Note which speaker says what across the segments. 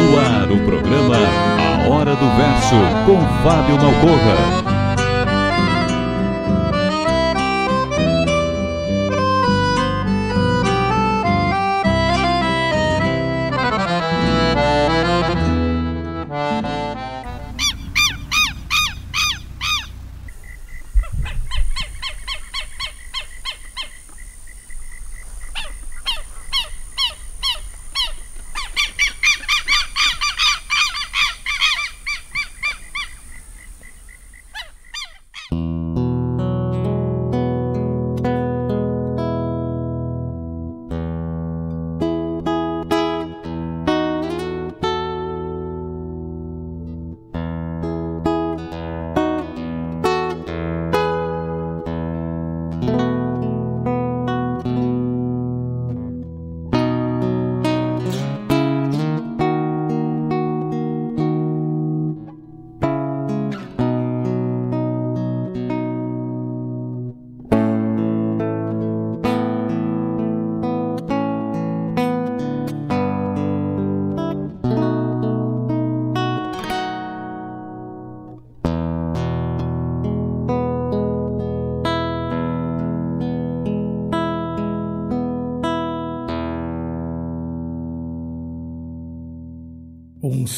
Speaker 1: No ar, o programa A Hora do Verso, com Fábio Malcorra.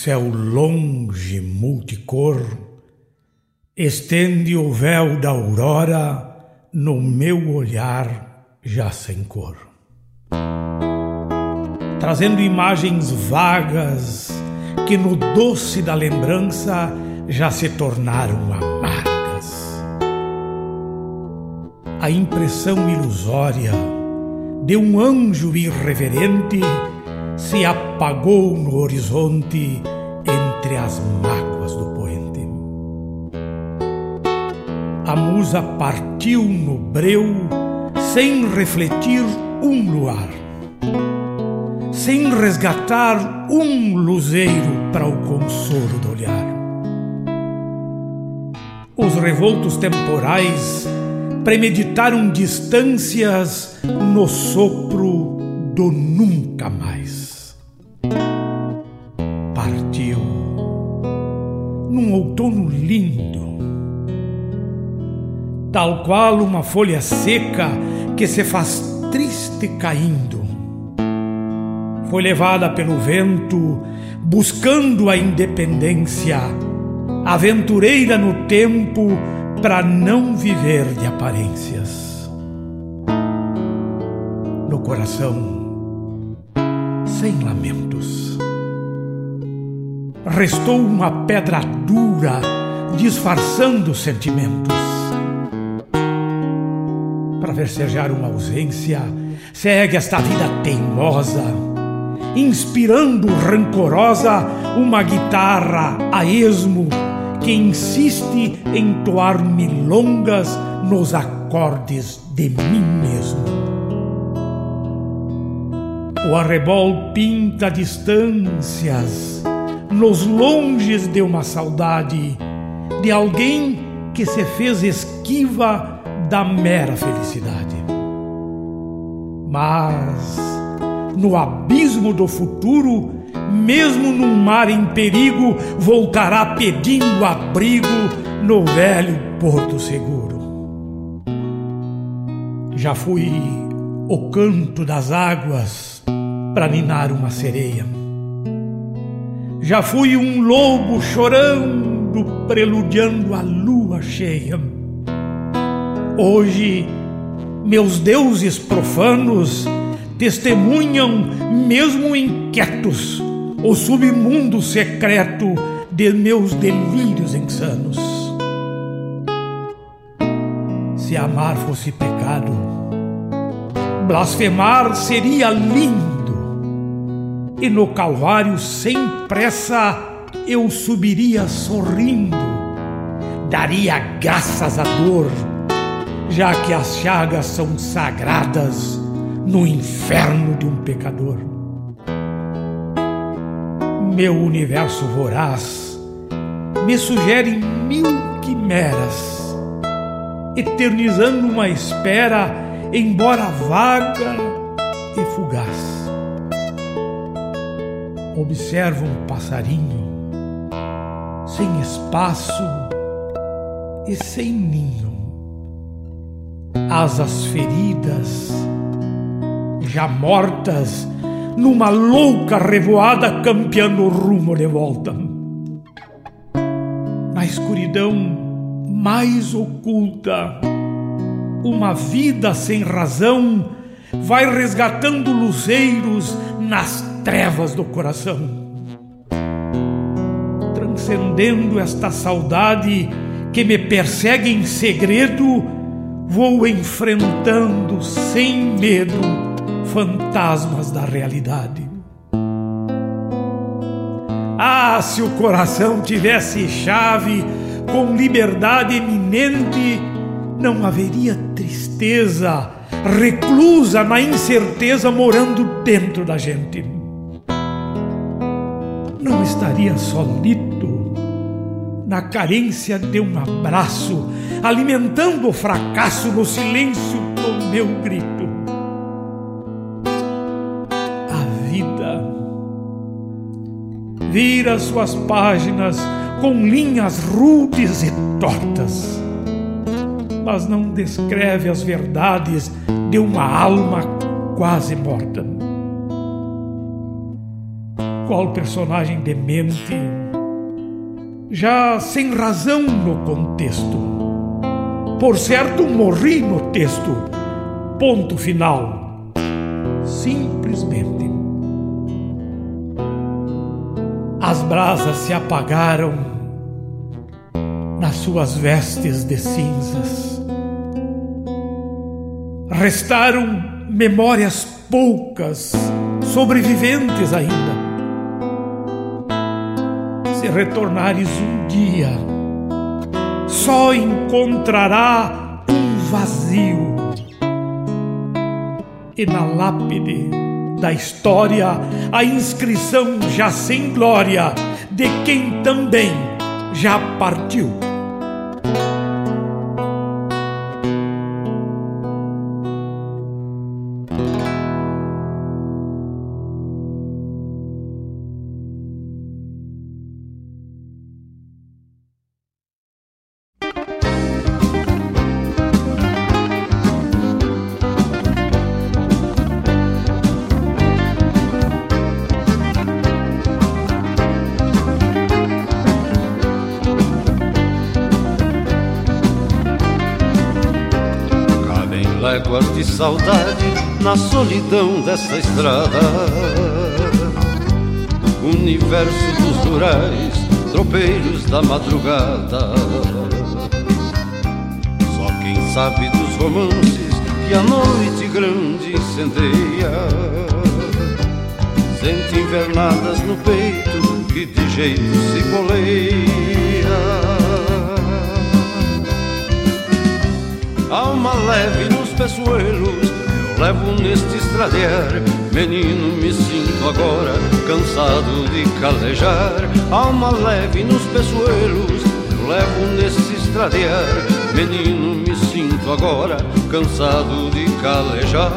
Speaker 2: Céu longe, multicor, estende o véu da aurora no meu olhar já sem cor. Trazendo imagens vagas que no doce da lembrança já se tornaram amargas. A impressão ilusória de um anjo irreverente se apagou no horizonte entre as mágoas do poente. A musa partiu no breu sem refletir um luar, sem resgatar um luzeiro para o consolo do olhar. Os revoltos temporais premeditaram distâncias no sopro do nunca mais. Num outono lindo, tal qual uma folha seca que se faz triste caindo. Foi levada pelo vento, buscando a independência, aventureira no tempo para não viver de aparências. No coração, sem lamentos restou uma pedra dura, disfarçando sentimentos. Para versejar uma ausência, segue esta vida teimosa, inspirando rancorosa uma guitarra a esmo que insiste em toar milongas nos acordes de mim mesmo. O arrebol pinta distâncias, nos longes de uma saudade de alguém que se fez esquiva da mera felicidade. Mas no abismo do futuro, mesmo num mar em perigo, voltará pedindo abrigo no velho Porto Seguro. Já fui o canto das águas para ninar uma sereia. Já fui um lobo chorando, preludiando a lua cheia. Hoje, meus deuses profanos testemunham, mesmo inquietos, o submundo secreto de meus delírios insanos. Se amar fosse pecado, blasfemar seria lindo, e no Calvário, sem pressa, eu subiria sorrindo, daria graças à dor, já que as chagas são sagradas no inferno de um pecador. Meu universo voraz me sugere mil quimeras, eternizando uma espera, embora vaga e fugaz. Observo um passarinho sem espaço e sem ninho, asas feridas já mortas, numa louca revoada campeando o rumo de volta. Na escuridão mais oculta, uma vida sem razão vai resgatando luzeiros nas trevas do coração. Transcendendo esta saudade que me persegue em segredo, vou enfrentando sem medo fantasmas da realidade. Ah, se o coração tivesse chave com liberdade eminente, não haveria tristeza reclusa na incerteza morando dentro da gente. Não estaria solito na carência de um abraço, alimentando o fracasso no silêncio do meu grito. vira suas páginas com linhas rudes e tortas, mas não descreve as verdades de uma alma quase morta. Qual personagem demente, já sem razão no contexto. Por certo, morri no texto. Ponto final. Simplesmente. As brasas se apagaram nas suas vestes de cinzas. Restaram memórias poucas, sobreviventes ainda. Se retornares um dia, só encontrará um vazio. E na lápide da história a inscrição já sem glória de quem também já partiu.
Speaker 3: Menino, me sinto agora cansado de calejar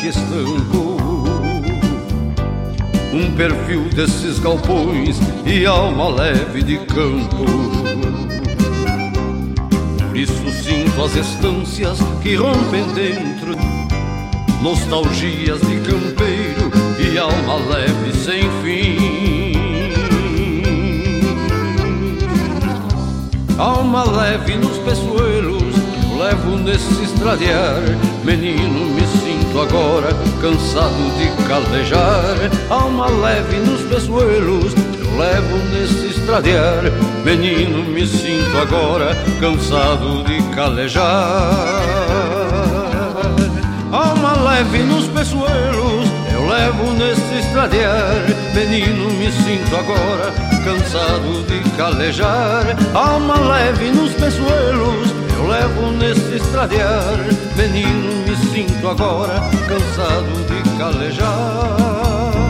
Speaker 3: que Um perfil desses galpões e alma leve de campo. Por isso sinto as estâncias que rompem dentro. Nostalgias de campeiro e alma leve sem fim. Alma leve nos peçoeiros levo nesse estradear Menino, me sinto agora cansado de calejar Alma leve nos peçoeiros, eu levo nesse estradear Menino, me sinto agora cansado de calejar Alma leve nos peçoeiros, eu levo nesse estradear Menino, me sinto agora cansado de calejar Alma leve nos eu levo nesse estradear Menino, me sinto agora cansado de calejar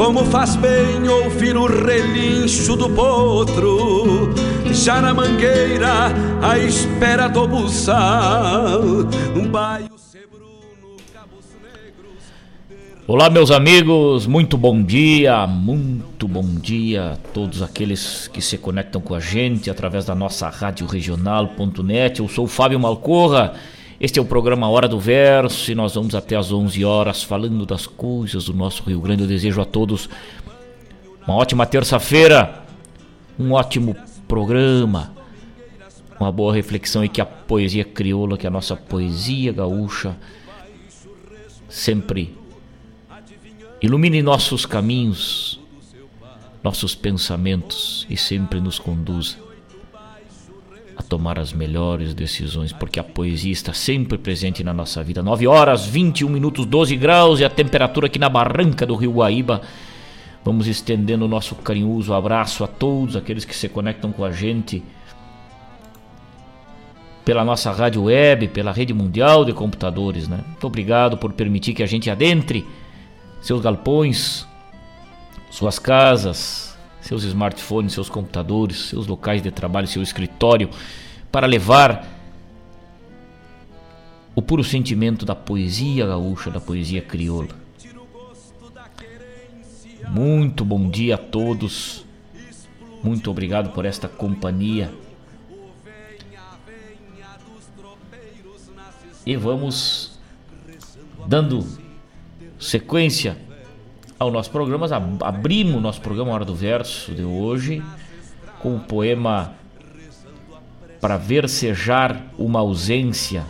Speaker 4: Como faz bem ouvir o relincho do potro, já na mangueira, à espera do buçal. Um baio
Speaker 5: Olá, meus amigos, muito bom dia, muito bom dia a todos aqueles que se conectam com a gente através da nossa rádio regional.net. Eu sou o Fábio Malcorra. Este é o programa Hora do Verso e nós vamos até às 11 horas falando das coisas do nosso Rio Grande. Eu desejo a todos uma ótima terça-feira, um ótimo programa, uma boa reflexão e que a poesia crioula, que a nossa poesia gaúcha sempre ilumine nossos caminhos, nossos pensamentos e sempre nos conduza a tomar as melhores decisões, porque a poesia está sempre presente na nossa vida. 9 horas, 21 minutos, 12 graus e a temperatura aqui na barranca do Rio Guaíba. Vamos estendendo o nosso carinhoso abraço a todos aqueles que se conectam com a gente pela nossa rádio web, pela rede mundial de computadores, né? Muito obrigado por permitir que a gente adentre seus galpões, suas casas, seus smartphones, seus computadores, seus locais de trabalho, seu escritório, para levar o puro sentimento da poesia gaúcha, da poesia crioula. Muito bom dia a todos. Muito obrigado por esta companhia. E vamos dando sequência ao nosso programa. Abrimos o nosso programa Hora do Verso de hoje com o poema Para Versejar uma Ausência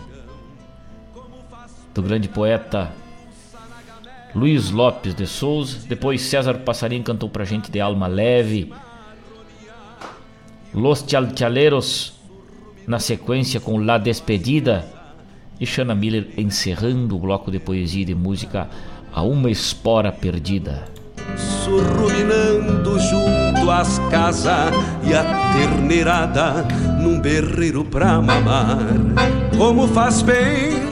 Speaker 5: do grande poeta Luiz Lopes de Souza. Depois César Passarinho cantou pra gente de Alma Leve. Los Chalchaleros na sequência com La Despedida e Shana Miller encerrando o bloco de poesia e de música A Uma Espora Perdida.
Speaker 4: Surruminando junto às casas e a terneirada num berreiro pra mamar. Como faz bem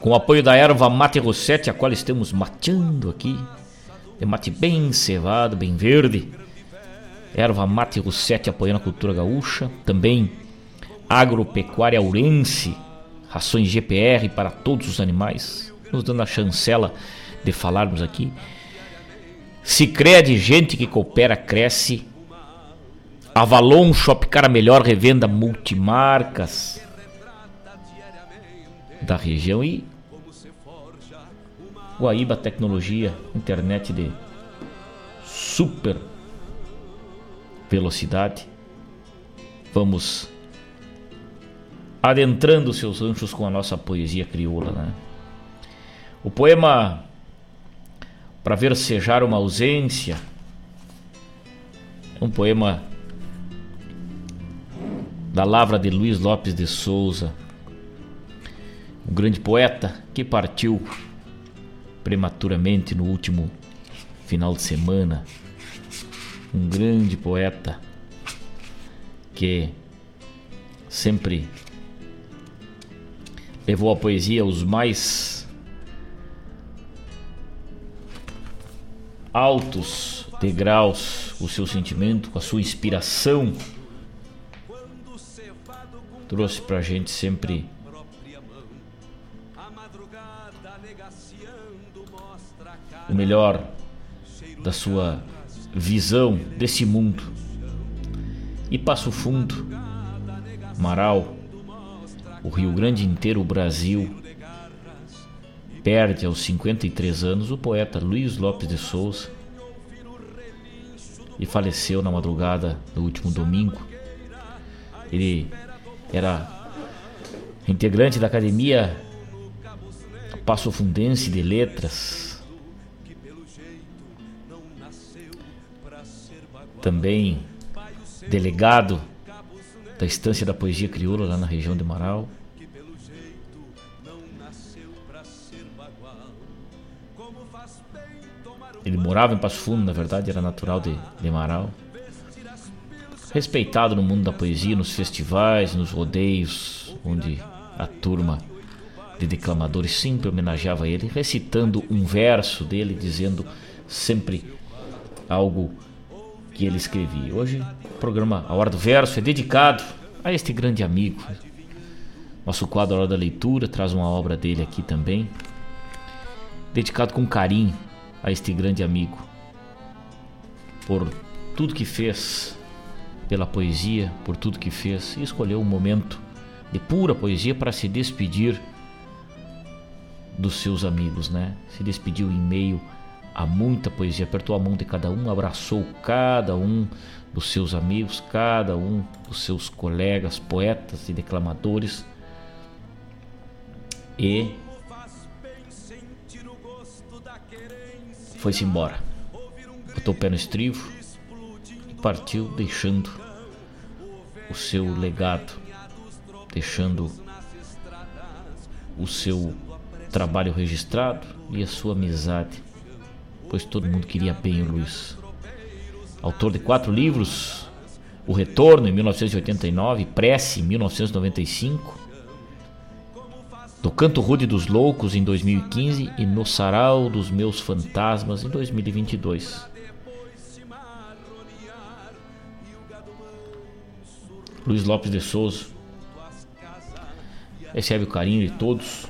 Speaker 5: Com o apoio da erva Mate Rossetti, a qual estamos mateando aqui. De mate bem cevado, bem verde. Erva Mate Rossetti apoiando a cultura gaúcha. Também Agropecuária Urense, rações GPR para todos os animais, nos dando a chancela de falarmos aqui. Sicredi, gente que coopera, cresce. Avalon Shopcar, a melhor revenda multimarcas da região e Guaíba Tecnologia, internet de super velocidade. Vamos adentrando seus ranchos com a nossa poesia crioula. Né? O poema Para Versejar uma Ausência é um poema da lavra de Luiz Lopes de Souza, um grande poeta que partiu prematuramente no último final de semana. Um grande poeta que sempre levou a poesia aos mais altos degraus, o seu sentimento, com a sua inspiração, trouxe pra gente sempre o melhor da sua visão desse mundo. E Passo Fundo, Marau, o Rio Grande inteiro, o Brasil, perde aos 53 anos o poeta Luiz Lopes de Souza e faleceu na madrugada do último domingo. Ele era integrante da Academia Passo Fundense de Letras, também delegado da Estância da Poesia Crioula lá na região de Marau. Ele morava em Passo Fundo, na verdade, era natural de, de Marau. Respeitado no mundo da poesia, nos festivais, nos rodeios, onde a turma de declamadores sempre homenageava ele, recitando um verso dele, dizendo sempre algo que ele escrevia. Hoje, o programa A Hora do Verso é dedicado a este grande amigo. Nosso quadro A Hora da Leitura traz uma obra dele aqui também, dedicado com carinho a este grande amigo, por tudo que fez pela poesia, por tudo que fez, e escolheu um momento de pura poesia para se despedir dos seus amigos, né? Se despediu em meio a muita poesia, apertou a mão de cada um, abraçou cada um dos seus amigos, cada um dos seus colegas, poetas e declamadores e foi-se embora. Botou o pé no estrivo e partiu deixando o seu legado, deixando o seu trabalho registrado e a sua amizade, pois todo mundo queria bem o Luiz. Autor de quatro livros, O Retorno em 1989, Prece em 1995, do Canto Rude dos Loucos em 2015 e No Sarau dos Meus Fantasmas em 2022. Luiz Lopes de Souza recebe o carinho de todos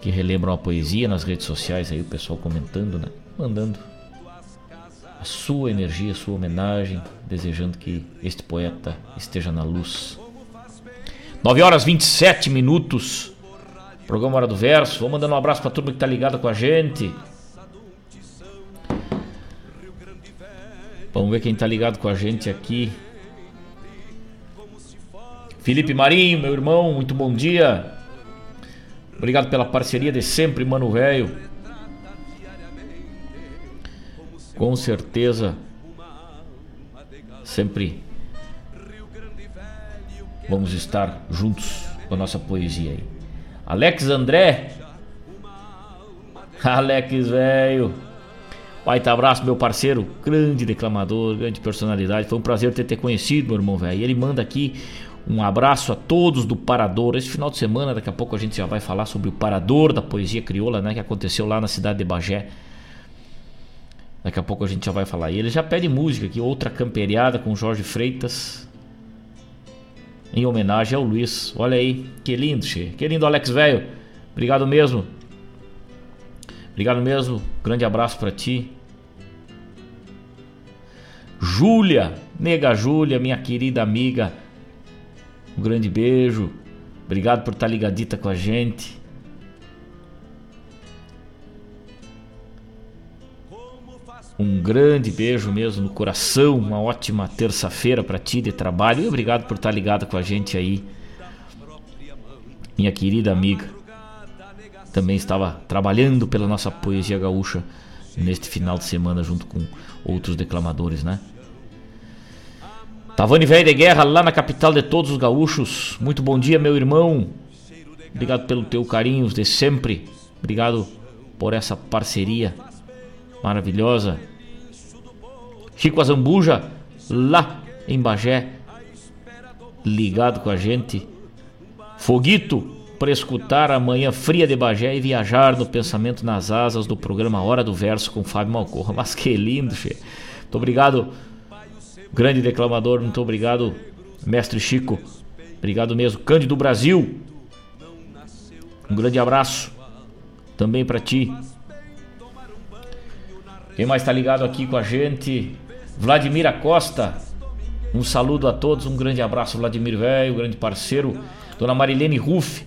Speaker 5: que relembram a poesia nas redes sociais aí o pessoal comentando, né? Mandando a sua energia, a sua homenagem, desejando que este poeta esteja na luz. 9 horas 27 minutos. Programa Hora do Verso. Vou mandando um abraço pra turma que tá ligada com a gente. Vamos ver quem tá ligado com a gente aqui. Felipe Marinho, meu irmão, muito bom dia. Obrigado pela parceria de sempre, mano velho. Com certeza, sempre vamos estar juntos com a nossa poesia aí. Alex André. Alex, velho. Baita abraço, meu parceiro, grande declamador, grande personalidade. Foi um prazer ter te conhecido, meu irmão, velho. Ele manda aqui um abraço a todos do Parador. Esse final de semana, daqui a pouco a gente já vai falar sobre o Parador da poesia crioula, né, que aconteceu lá na cidade de Bagé. Daqui a pouco a gente já vai falar. E ele já pede música aqui, outra camperiada com Jorge Freitas. Em homenagem ao Luiz. Olha aí, que lindo, che. Que lindo, Alex velho. Obrigado mesmo. Obrigado mesmo. Grande abraço para ti. Júlia, nega Júlia, minha querida amiga um grande beijo. Obrigado por estar ligadita com a gente. Um grande beijo mesmo no coração. Uma ótima terça-feira para ti de trabalho. E obrigado por estar ligada com a gente aí. Minha querida amiga. Também estava trabalhando pela nossa poesia gaúcha neste final de semana junto com outros declamadores, né? Tavani Velho de Guerra, lá na capital de todos os gaúchos. Muito bom dia, meu irmão. Obrigado pelo teu carinho de sempre. Obrigado por essa parceria maravilhosa. Chico Azambuja, lá em Bagé, ligado com a gente. Foguito, para escutar a manhã fria de Bagé e viajar no pensamento nas asas do programa Hora do Verso com Fábio Malcorra. Mas que lindo, che. Muito obrigado Grande declamador, muito obrigado, mestre Chico. Obrigado mesmo. Cândido Brasil. Um grande abraço também para ti. Quem mais está ligado aqui com a gente? Vladimir Acosta. Um saludo a todos, um grande abraço, Vladimir Velho, grande parceiro. Dona Marilene Ruff.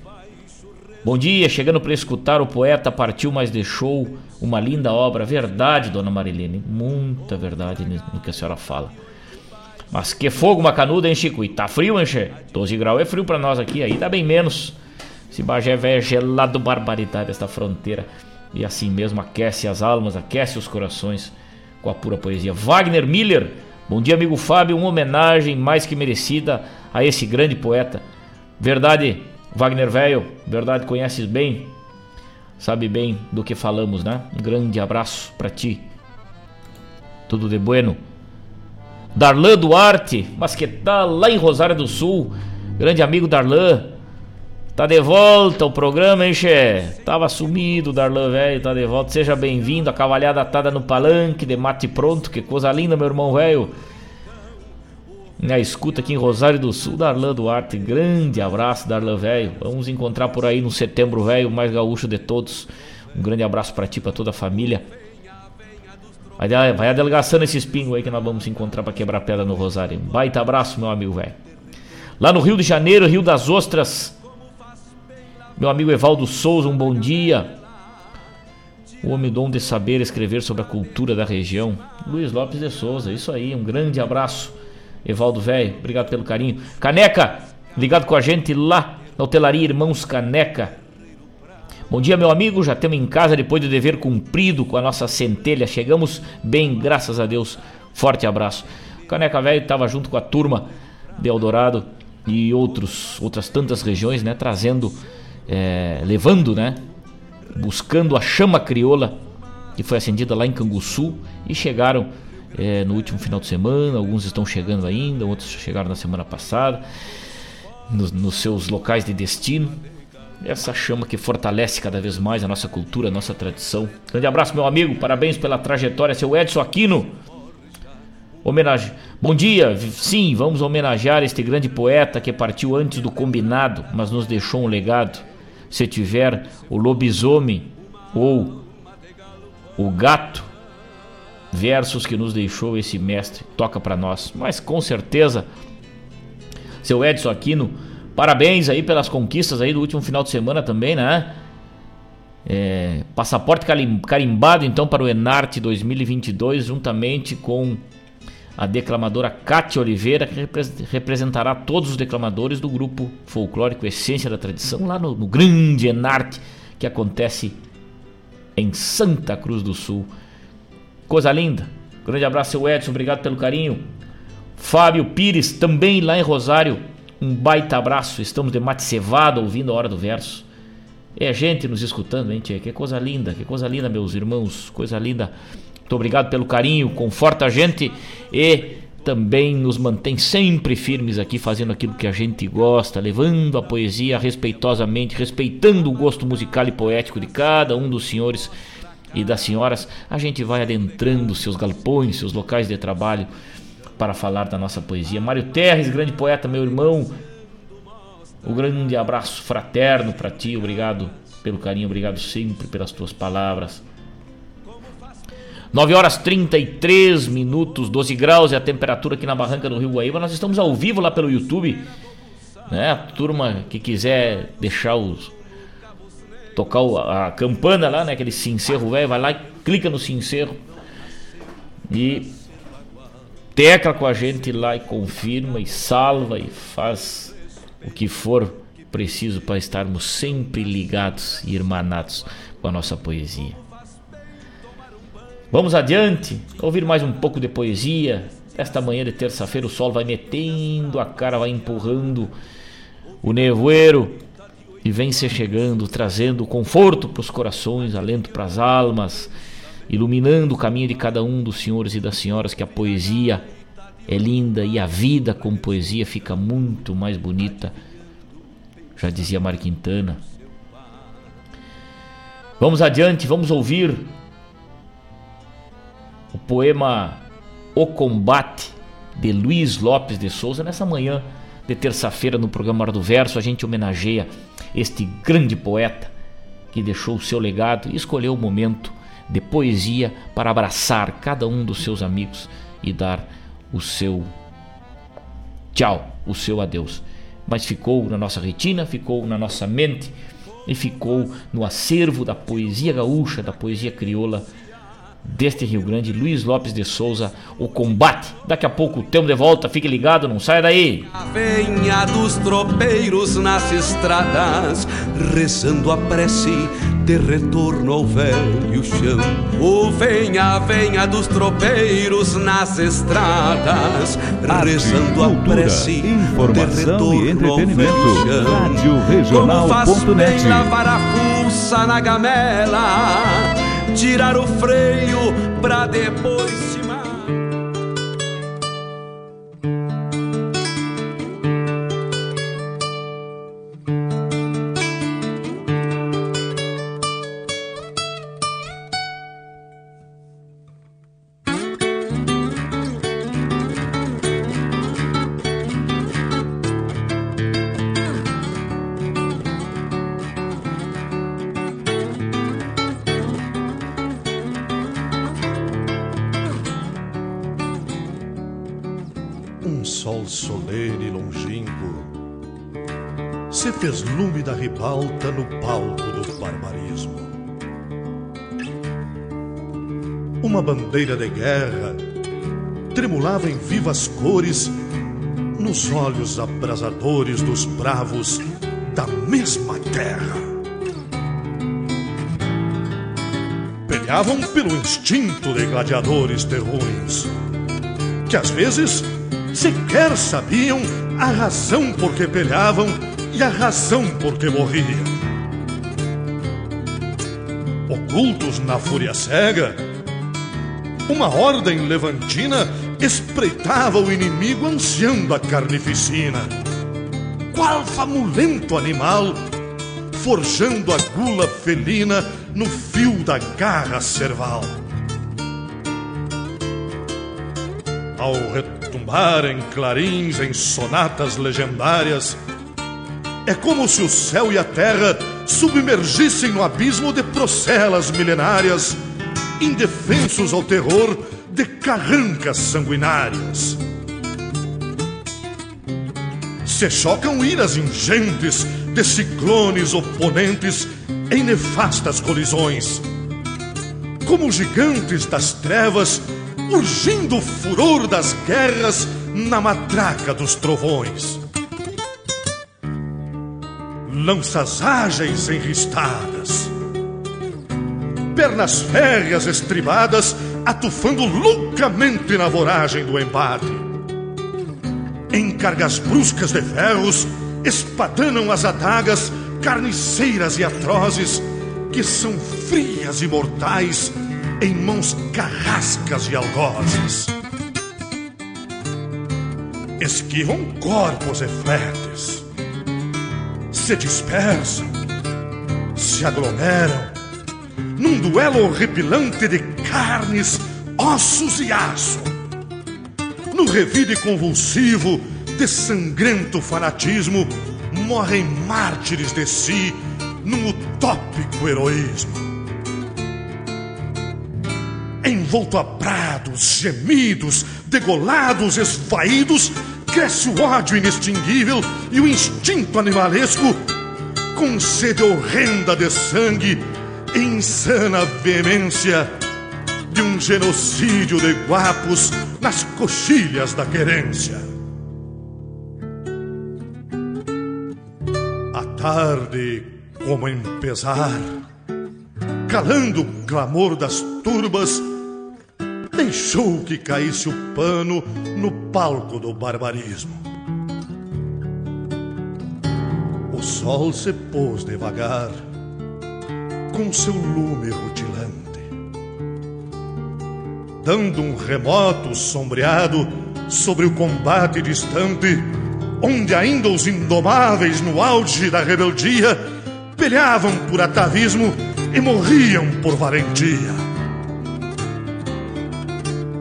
Speaker 5: Bom dia, chegando para escutar o poeta partiu, mas deixou uma linda obra. Verdade, Dona Marilene, muita verdade no que a senhora fala. Mas que fogo macanudo, hein, Chico? E tá frio, hein, che? 12 graus é frio pra nós aqui, aí tá bem menos. Esse Bagé velho é gelado, barbaridade, esta fronteira. E assim mesmo aquece as almas, aquece os corações com a pura poesia. Wagner Miller, bom dia, amigo Fábio. Uma homenagem mais que merecida a esse grande poeta. Verdade, Wagner Velho, verdade, conheces bem, sabe bem do que falamos, né? Um grande abraço para ti. Tudo de bueno. Darlan Duarte, mas que tá lá em Rosário do Sul. Grande amigo Darlan. Tá de volta o programa, hein, Xé? Tava sumido, Darlan, velho, tá de volta. Seja bem-vindo, a cavalhada atada no palanque, de mate pronto, que coisa linda, meu irmão, velho. Na escuta aqui em Rosário do Sul, Darlan Duarte. Grande abraço, Darlan, velho. Vamos encontrar por aí no setembro, velho, mais gaúcho de todos. Um grande abraço para ti, para toda a família. Vai, vai adelgaçando esse espinho aí que nós vamos encontrar para quebrar pedra no Rosário. Baita abraço, meu amigo, velho. Lá no Rio de Janeiro, Rio das Ostras. Meu amigo Evaldo Souza, um bom dia. O homem dom de saber escrever sobre a cultura da região. Luiz Lopes de Souza, isso aí, um grande abraço. Evaldo Velho, obrigado pelo carinho. Caneca, ligado com a gente lá na hotelaria Irmãos Caneca. Bom dia, meu amigo. Já temos em casa depois do dever cumprido com a nossa centelha. Chegamos bem, graças a Deus. Forte abraço. Caneca Velho estava junto com a turma de Eldorado e outros, outras tantas regiões, né? Trazendo é, levando, né? Buscando a chama crioula que foi acendida lá em Canguçu e chegaram é, no último final de semana. Alguns estão chegando ainda, outros chegaram na semana passada, nos, nos seus locais de destino. Essa chama que fortalece cada vez mais a nossa cultura, a nossa tradição. Grande abraço, meu amigo. Parabéns pela trajetória, seu Edson Aquino. Homenagem. Bom dia. Sim, vamos homenagear este grande poeta que partiu antes do combinado, mas nos deixou um legado se tiver o lobisomem ou o gato, versos que nos deixou esse mestre, toca para nós. Mas com certeza, seu Edson Aquino, parabéns aí pelas conquistas aí do último final de semana também, né? É, passaporte carimbado então para o Enarte 2022, juntamente com a declamadora Cátia Oliveira, que representará todos os declamadores do grupo folclórico Essência da Tradição, lá no, no grande Enarte, que acontece em Santa Cruz do Sul. Coisa linda. Grande abraço, seu Edson, obrigado pelo carinho. Fábio Pires, também lá em Rosário, um baita abraço. Estamos de mate cevado, ouvindo a hora do verso. É gente nos escutando, hein, tia? Que coisa linda, que coisa linda, meus irmãos, coisa linda. Muito obrigado pelo carinho, conforta a gente e também nos mantém sempre firmes aqui, fazendo aquilo que a gente gosta, levando a poesia respeitosamente, respeitando o gosto musical e poético de cada um dos senhores e das senhoras. A gente vai adentrando seus galpões, seus locais de trabalho para falar da nossa poesia. Mário Terres, grande poeta, meu irmão, um grande abraço fraterno para ti, obrigado pelo carinho, obrigado sempre pelas tuas palavras. 9 horas 33 minutos, 12 graus é a temperatura aqui na Barranca do Rio Guaíba. Nós estamos ao vivo lá pelo YouTube. Né? A turma que quiser deixar os. tocar a campana lá, né? Aquele sincero velho, vai lá e clica no sincero. E tecla com a gente lá e confirma e salva e faz o que for preciso para estarmos sempre ligados e irmanados com a nossa poesia. Vamos adiante, ouvir mais um pouco de poesia. Esta manhã de terça-feira o sol vai metendo a cara, vai empurrando o nevoeiro e vem se chegando, trazendo conforto para os corações, alento para as almas, iluminando o caminho de cada um dos senhores e das senhoras, que a poesia é linda e a vida com poesia fica muito mais bonita. Já dizia Mar Quintana. Vamos adiante, vamos ouvir o poema O Combate de Luiz Lopes de Souza. Nessa manhã de terça-feira, no programa Hora do Verso, a gente homenageia este grande poeta que deixou o seu legado e escolheu o momento de poesia para abraçar cada um dos seus amigos e dar o seu tchau, o seu adeus. Mas ficou na nossa retina, ficou na nossa mente e ficou no acervo da poesia gaúcha, da poesia crioula deste Rio Grande, Luiz Lopes de Souza, o combate. Daqui a pouco temos de volta, fique ligado, não saia daí.
Speaker 4: A venha dos tropeiros nas estradas, rezando a prece de retorno ao velho chão. O venha, venha dos tropeiros nas estradas,
Speaker 1: Arte,
Speaker 4: rezando a
Speaker 1: cultura,
Speaker 4: prece
Speaker 1: informação
Speaker 4: de
Speaker 1: e
Speaker 4: retorno
Speaker 1: entretenimento.
Speaker 4: ao velho chão.
Speaker 1: Rádio Regional
Speaker 4: Como faz bem lavar a fuça na gamela, tirar o freio pra depois cimar.
Speaker 6: Ribalta no palco do barbarismo. Uma bandeira de guerra tremulava em vivas cores nos olhos abrasadores dos bravos da mesma terra. Peleavam pelo instinto de gladiadores terruins, que às vezes sequer sabiam a razão por que peleavam a razão por que morriam. Ocultos na fúria cega, uma ordem levantina espreitava o inimigo ansiando a carnificina. Qual famulento animal, forjando a gula felina no fio da garra cerval. Ao retumbarem clarins em sonatas legendárias, é como se o céu e a terra submergissem no abismo de procelas milenárias, indefensos ao terror de carrancas sanguinárias. Se chocam iras ingentes de ciclones oponentes em nefastas colisões, como gigantes das trevas urgindo o furor das guerras na matraca dos trovões. Lanças ágeis enristadas, pernas férreas estribadas, atufando loucamente na voragem do embate. Em cargas bruscas de ferros, espadanam as adagas carniceiras e atrozes, que são frias e mortais em mãos carrascas e algozes. Esquivam corpos e fletes, se dispersam, se aglomeram, num duelo horripilante de carnes, ossos e aço. No revide convulsivo de sangrento fanatismo, morrem mártires de si num utópico heroísmo envolto a prados, gemidos, degolados, esvaídos, cresce o ódio inextinguível e o instinto animalesco, com sede horrenda de sangue e insana veemência de um genocídio de guapos nas coxilhas da querência. A tarde, como em pesar, calando o clamor das turbas, deixou que caísse o pano no palco do barbarismo. O sol se pôs devagar, com seu lume rutilante, dando um remoto sombreado sobre o combate distante, onde ainda os indomáveis no auge da rebeldia peleavam por atavismo e morriam por valentia.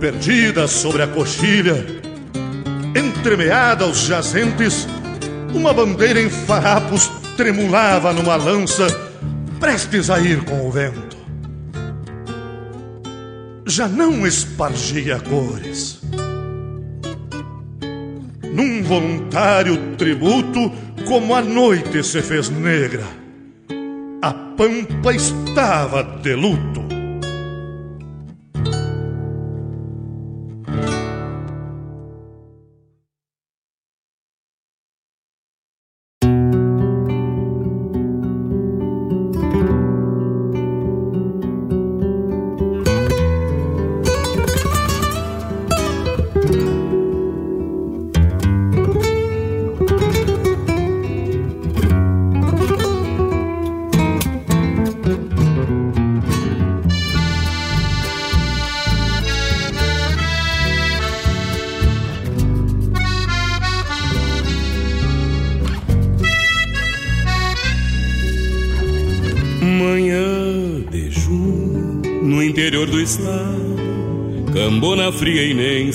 Speaker 6: Perdida sobre a coxilha, entremeada aos jazentes, uma bandeira em farrapos tremulava numa lança, prestes a ir com o vento. Já não espargia cores. Num voluntário tributo, como a noite se fez negra, a pampa estava de luto.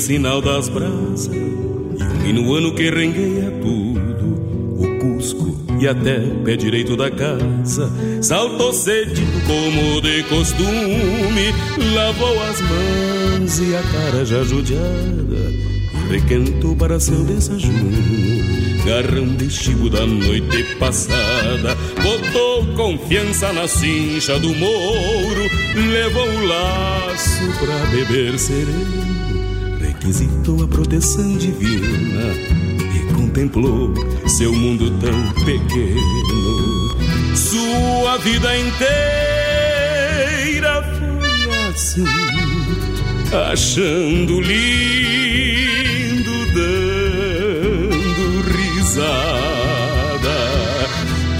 Speaker 7: Sinal das brasas. E um minuano que rengueia tudo. O Cusco e até pé direito da casa. Saltou cedido como de costume. Lavou as mãos e a cara já judiada. E requentou para seu desayuno garrão de chivo da noite passada. Botou confiança na cincha do mouro, levou o laço pra beber sereno. Requisitou a proteção divina e contemplou seu mundo tão pequeno. Sua vida inteira foi assim, achando lindo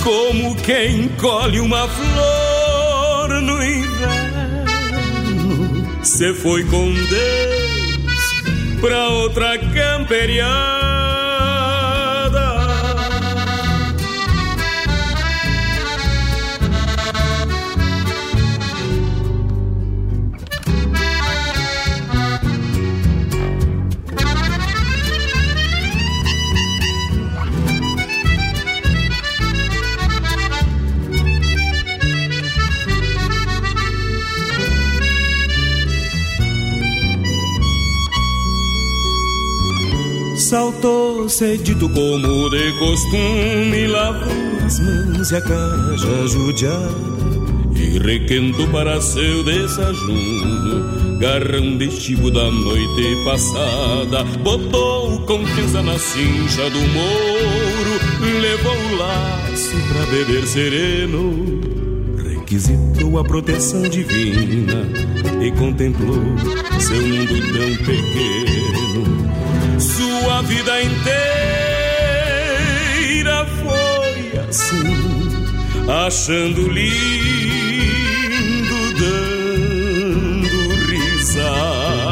Speaker 7: como quem colhe uma flor no inverno. Se foi com Deus pra outra camperiada. Saltou cedido como de costume, lavou as mãos e a cara já judiada e requentou para seu desayuno. Garrão de chivo da noite passada, botou confiança na cincha do mouro, levou o laço pra beber sereno. Requisitou a proteção divina e contemplou seu mundo tão pequeno sua vida inteira foi assim, achando lindo, dando risada,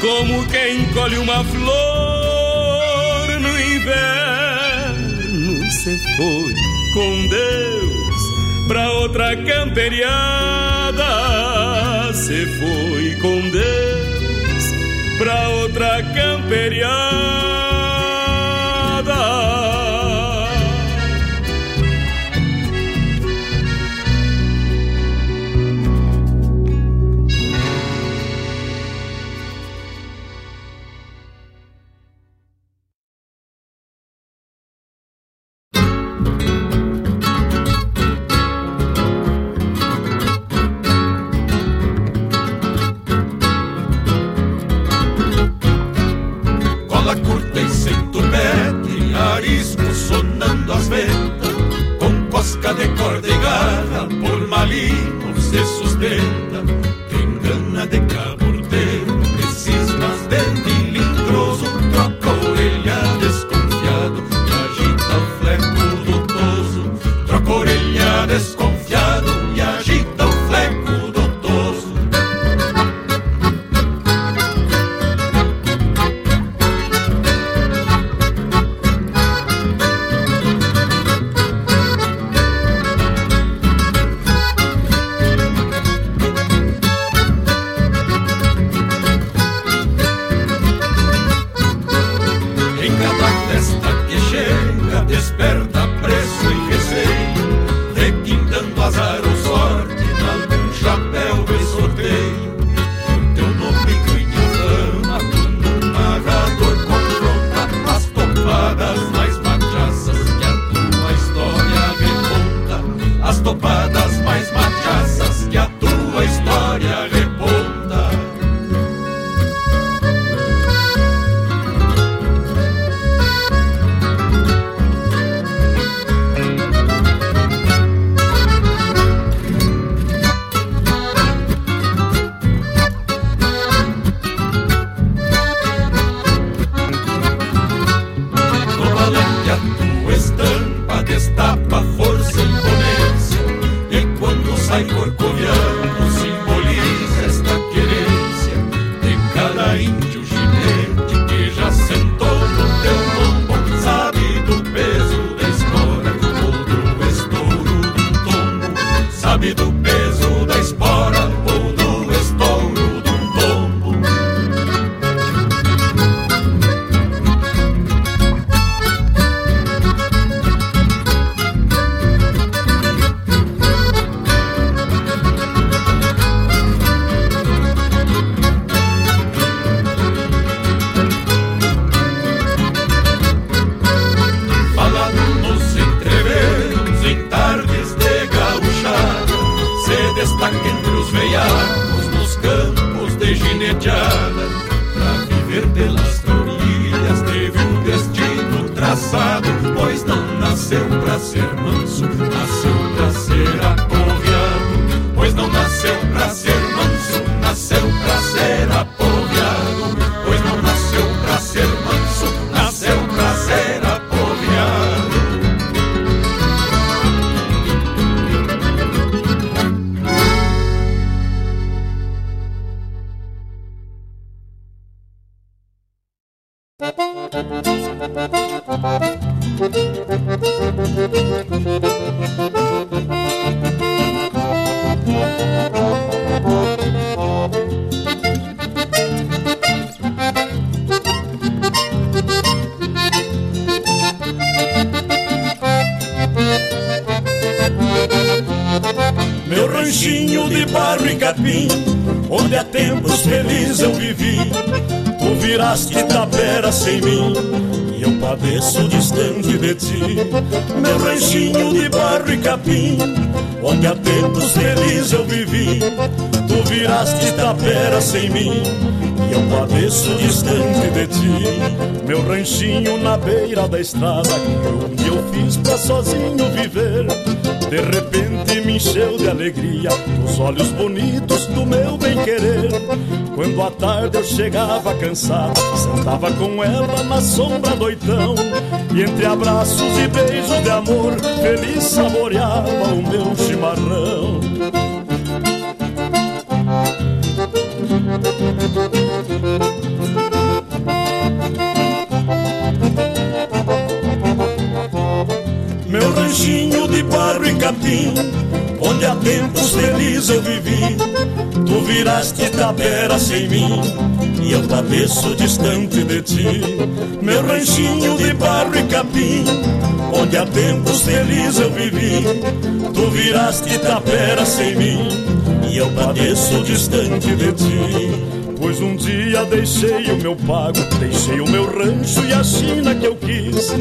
Speaker 7: como quem colhe uma flor no inverno. Se foi com Deus pra outra camperiada, se foi com Deus pra outra camperiada.
Speaker 8: Capim, onde há tempos felizes eu vivi. Tu viraste tapera sem mim, e eu padeço distante de ti. Meu ranchinho na beira da estrada, que eu fiz pra sozinho viver. De repente me encheu de alegria Os olhos bonitos do meu bem-querer Quando à tarde eu chegava cansado Sentava com ela na sombra do oitão E entre abraços e beijos de amor Feliz saboreava o meu chimarrão. Meu ranchinho de barro e capim Onde há tempos felizes eu vivi. Tu viraste tapera sem mim E eu padeço distante de ti. Meu ranchinho de barro e capim Onde há tempos felizes eu vivi. Tu viraste tapera sem mim E eu padeço distante de ti Pois um dia deixei o meu pago, deixei o meu rancho e a China que eu quis.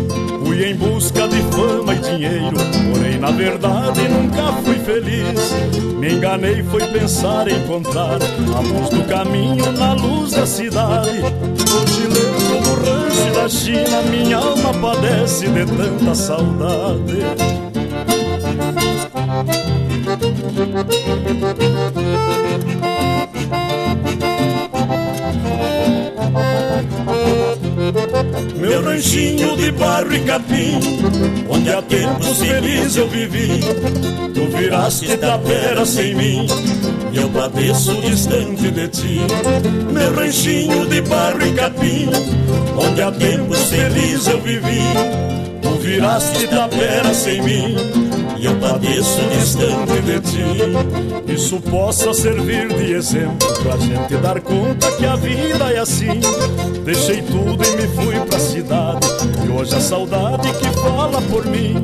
Speaker 8: Fui em busca de fama e dinheiro, porém na verdade nunca fui feliz. Me enganei, foi pensar em encontrar a luz do caminho na luz da cidade. Hoje lembro do rancho da China, minha alma padece de tanta saudade. Meu ranchinho de barro e capim Onde há tempos felizes eu vivi. Tu viraste tapera sem mim E eu padeço distante de ti. Meu ranchinho de barro e capim Onde há tempos felizes eu vivi. Tu viraste tapera sem mim Eu padeço distante de ti. Isso possa servir de exemplo Pra gente dar conta que a vida é assim. Deixei tudo e me fui pra cidade E hoje a saudade que fala por mim.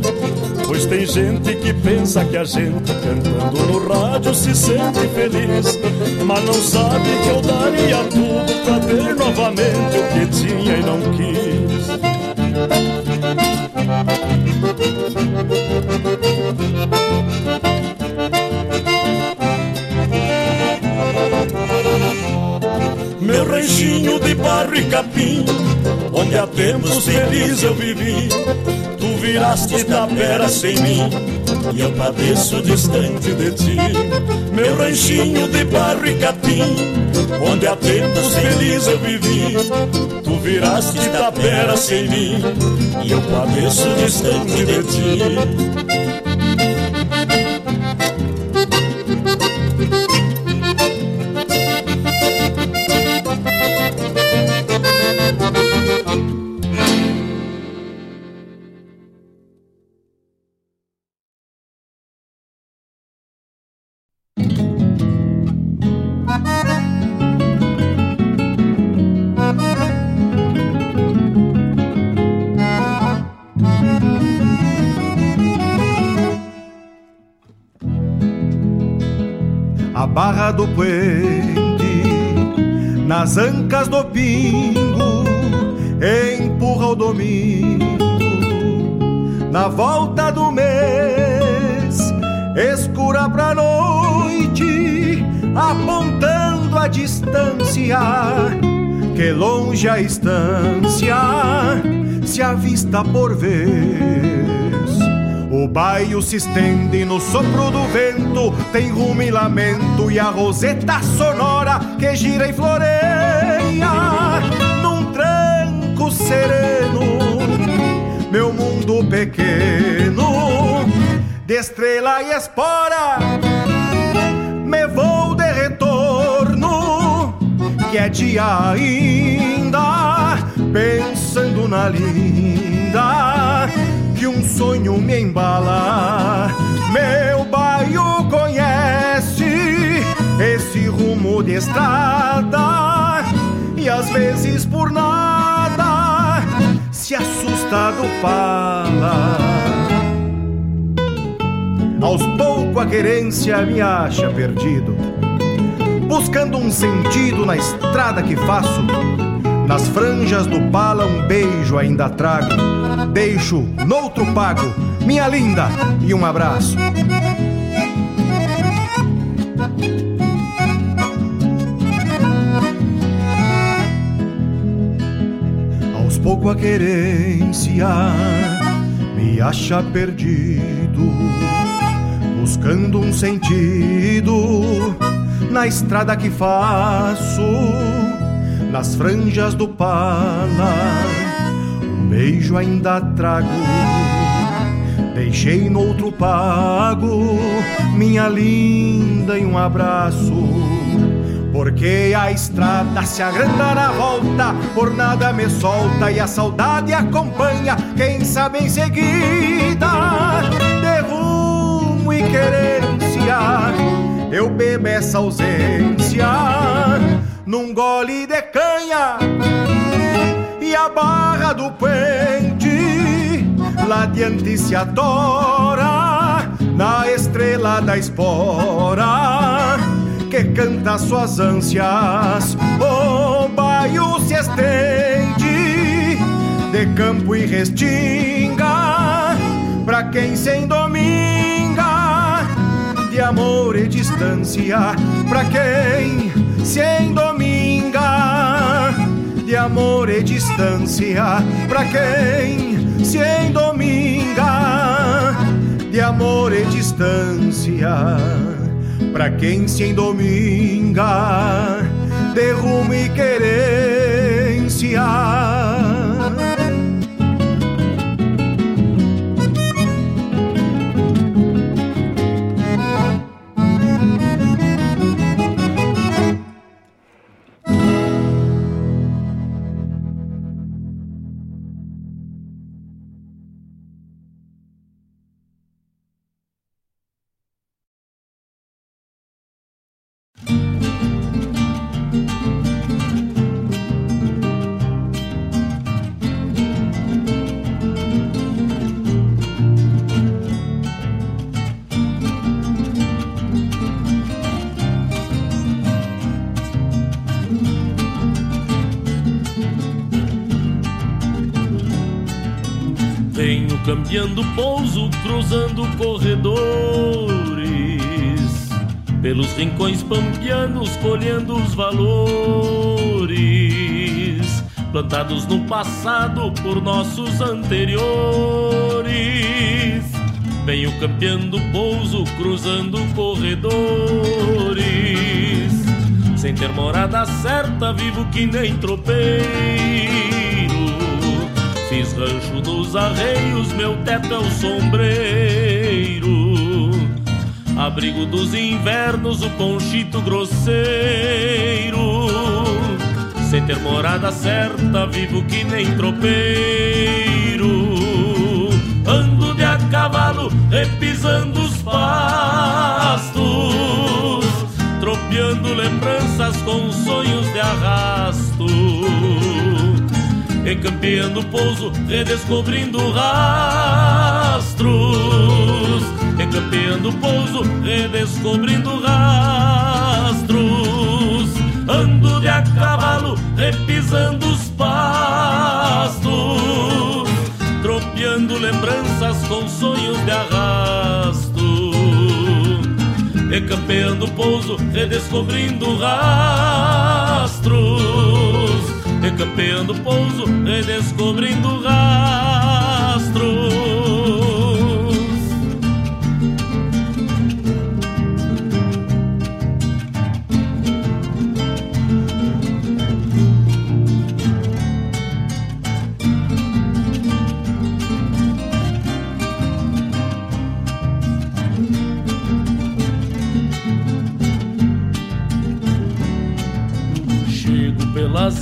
Speaker 8: Pois tem gente que pensa que a gente Cantando no rádio se sente feliz Mas não sabe que eu daria tudo Pra ter novamente o que tinha e não quis Meu ranchinho de barro e capim Onde há tempos felizes eu vivi. Tu viraste tapera sem mim E eu padeço distante de ti Meu ranchinho de barro e capim Onde há tempos felizes eu vivi. Tu viraste tapera sem mim E eu padeço distante de ti
Speaker 9: barra do puente, nas ancas do pingo, empurra o domingo, na volta do mês, escura pra noite, apontando a distância, que longe a estância se avista por vez. O baio se estende no sopro do vento, tem rumo e lamento e a roseta sonora que gira e floreia num tranco sereno. Meu mundo pequeno, de estrela e espora, me vou de retorno, que é dia ainda, pensando na linda um sonho me embala. Meu bairro conhece esse rumo de estrada e às vezes por nada se assusta do fala. Aos poucos a querência me acha perdido, buscando um sentido na estrada que faço. Nas franjas do pala um beijo ainda trago deixo noutro pago, minha linda, e um abraço. Aos pouco a querência me acha perdido, buscando um sentido na estrada que faço, nas franjas do pala beijo ainda trago. Deixei no outro pago, minha linda, e um abraço. Porque a estrada se agranda na volta, por nada me solta e a saudade acompanha. Quem sabe em seguida, de rumo e querência, eu bebo essa ausência num gole de e a barra do pente lá diante se adora na estrela da espora que canta suas ânsias. O baio se estende de campo e restinga pra quem sem dominga de amor e distância pra quem sem dominga de amor e distância para quem se endominga. De amor e distância para quem se endominga. De rumo e querência
Speaker 7: cambiando pouso, cruzando corredores, pelos rincões pampianos, colhendo os valores, plantados no passado por nossos anteriores. Venho campeando pouso, cruzando corredores, sem ter morada certa, vivo que nem tropeiro Fiz rancho nos arreios, meu teto é o sombreiro. Abrigo dos invernos, o ponchito grosseiro. Sem ter morada certa, vivo que nem tropeiro. Ando de a cavalo, repisando os pastos. Tropeando lembranças com sonhos de arrasto Recampeando pouso, redescobrindo rastros. Recampeando pouso, redescobrindo rastros. Ando de a cavalo, repisando os pastos. Tropeando lembranças com sonhos de arrasto. Recampeando pouso, pouso, redescobrindo rastros. Recampeando pouso, redescobrindo rastros. pelas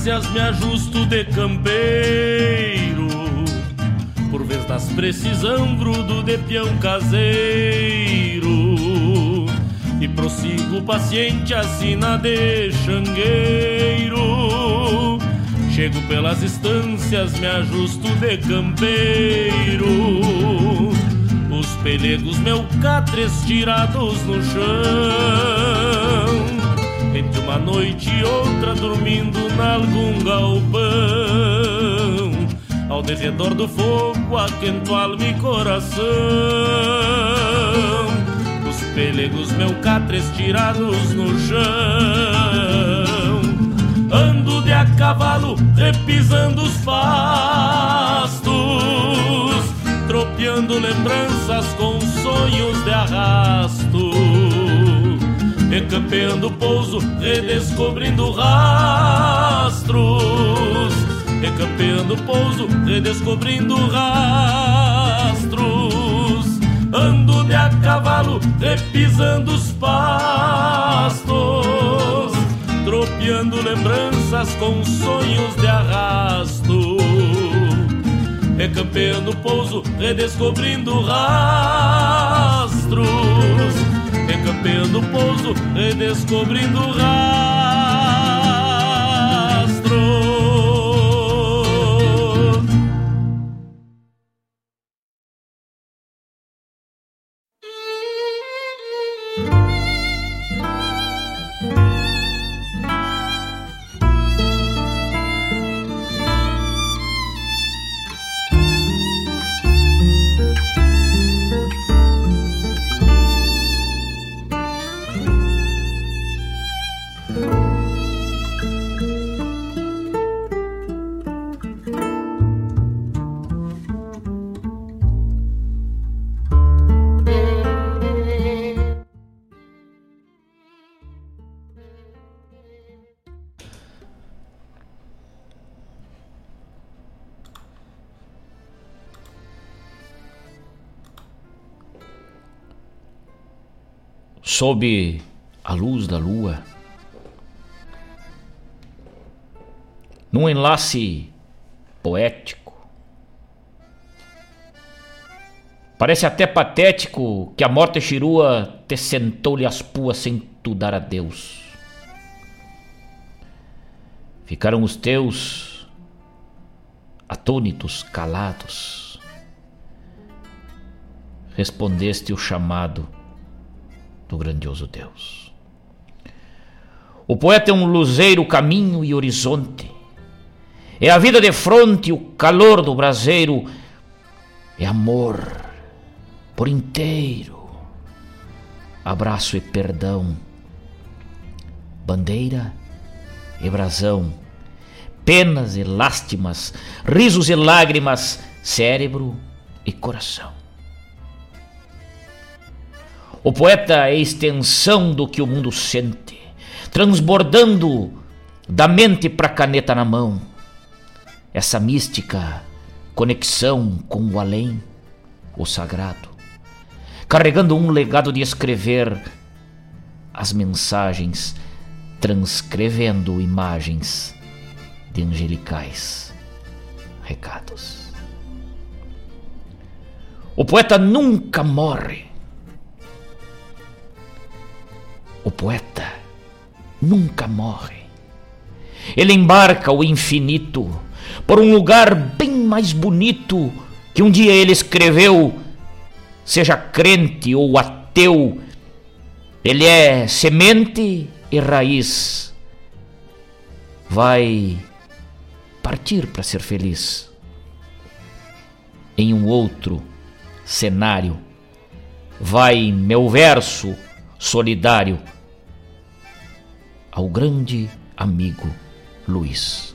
Speaker 7: estâncias me ajusto de campeiro. Por vez das precisão brudo de peão caseiro. E prossigo paciente assina de xangueiro. Chego pelas estâncias, me ajusto de campeiro. Os pelegos meu catres tirados no chão entre uma noite e outra dormindo nalgum galpão Ao derredor do fogo aquento alma e coração. Os pelegos meu catres tirados no chão. Ando de a cavalo repisando os pastos. Tropeando lembranças com sonhos de arrasto Recampeando pouso, redescobrindo rastros. Recampeando pouso, redescobrindo rastros. Ando de a cavalo, repisando os pastos. Tropeando lembranças com sonhos de arrasto. Recampeando pouso, redescobrindo rastros Recampendo pouso, redescobrindo rastro.
Speaker 5: Sob a luz da lua, num enlace poético. Parece até patético que a morte chirua te sentou-lhe as puas sem tu dar adeus. Ficaram os teus atônitos, calados. Respondeste o chamado do grandioso Deus. O poeta é um luzeiro, caminho e horizonte. É a vida de fronte, o calor do braseiro. É amor por inteiro. Abraço e perdão. Bandeira e brasão. Penas e lástimas, risos e lágrimas, cérebro e coração. O poeta é extensão do que o mundo sente, transbordando da mente para a caneta na mão. Essa mística conexão com o além, o sagrado, carregando um legado de escrever as mensagens, transcrevendo imagens de angelicais recados. O poeta nunca morre O poeta nunca morre. Ele embarca o infinito por um lugar bem mais bonito que um dia ele escreveu, seja crente ou ateu. Ele é semente e raiz. Vai partir para ser feliz em um outro cenário. Vai meu verso solidário ao grande amigo Luiz.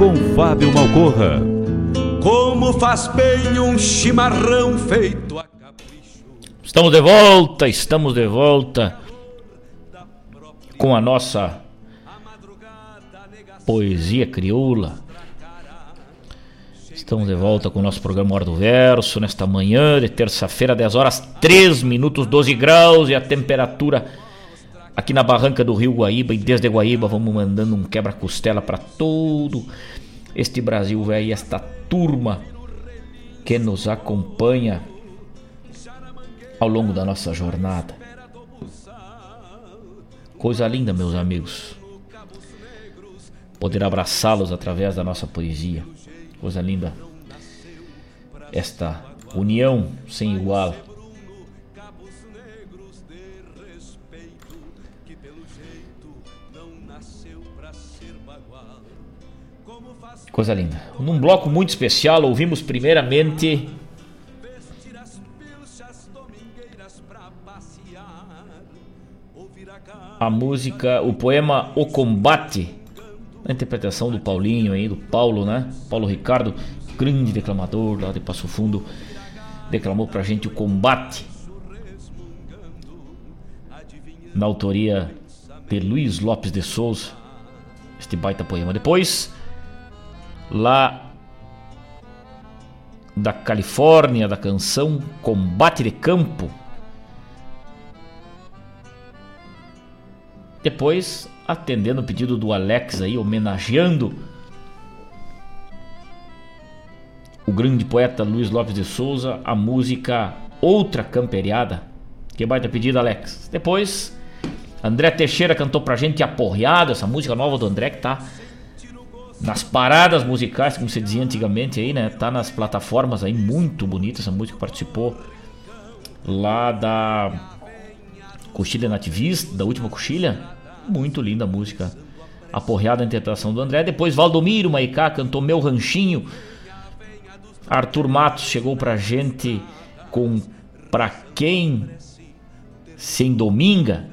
Speaker 1: Com Fábio Malcorra.
Speaker 4: Como faz bem um chimarrão feito a
Speaker 5: Estamos de volta, estamos de volta com a nossa poesia crioula. Estamos de volta com o nosso programa Hora do Verso nesta manhã de terça-feira, 10 horas 3 minutos, 12 graus e a temperatura aqui na barranca do Rio Guaíba e desde Guaíba vamos mandando um quebra-costela para todo este Brasil velho, esta turma que nos acompanha ao longo da nossa jornada. Coisa linda, meus amigos. Poder abraçá-los através da nossa poesia. Coisa linda. Esta união sem igual. Coisa linda. Num bloco muito especial, ouvimos primeiramente a música, o poema O Combate, a interpretação do Paulinho aí, do Paulo, né? Paulo Ricardo, grande declamador lá de Passo Fundo, declamou pra gente o Combate. Na autoria de Luiz Lopes de Souza, este baita poema. Depois, lá da Califórnia, da canção Combate de Campo. Depois, atendendo o pedido do Alex aí, homenageando o grande poeta Luiz Lopes de Souza, a música Outra Camperiada. Que baita pedido, Alex. Depois, André Teixeira cantou pra gente Aporreado, essa música nova do André que tá nas paradas musicais, como se dizia antigamente aí, né? Tá nas plataformas aí, muito bonita essa música, participou lá da Coxilha Nativista, da última coxilha. Muito linda a música. Aporreada a interpretação do André. Depois Valdomiro Maicá cantou Meu Ranchinho. Arthur Matos chegou pra gente com Pra Quem Sem Dominga.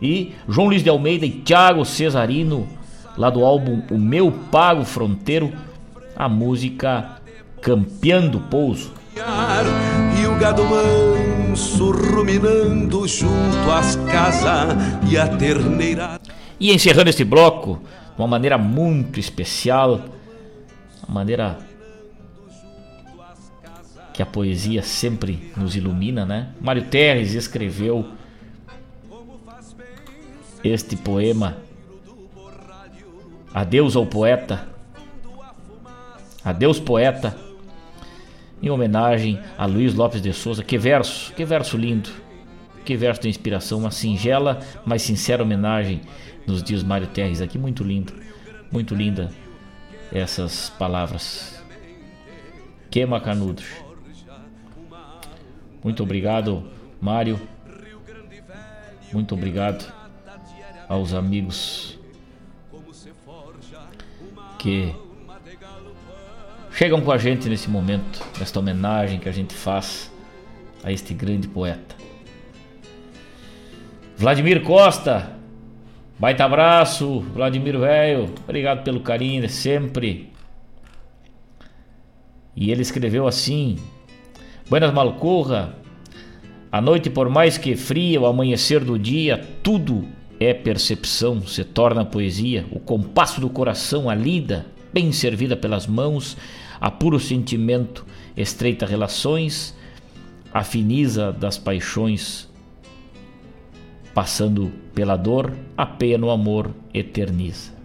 Speaker 5: E João Luiz de Almeida e Thiago Cesarino, lá do álbum O Meu Pago Fronteiro, a música Campeando Pouso.
Speaker 4: E o gado manso ruminando junto às casas e a terneira.
Speaker 5: E encerrando este bloco, de uma maneira muito especial, uma maneira que a poesia sempre nos ilumina, né? Mário Terres escreveu este poema Adeus ao poeta. Adeus poeta. Em homenagem a Luiz Lopes de Souza. Que verso, que verso lindo. Que verso de inspiração, uma singela, mas sincera homenagem, nos diz Mário Terres aqui, muito lindo. Muito linda essas palavras. Queima canudos. Muito obrigado, Mário. Muito obrigado aos amigos que chegam com a gente nesse momento, nesta homenagem que a gente faz a este grande poeta. Vladimir Costa, baita abraço, Vladimir velho, obrigado pelo carinho de sempre. E ele escreveu assim: Buenas Malcorra, a noite, por mais que fria, o amanhecer do dia, tudo é percepção, se torna poesia. O compasso do coração, a lida, bem servida pelas mãos, a puro sentimento, estreita relações, afiniza das paixões, passando pela dor, a pena no amor eterniza.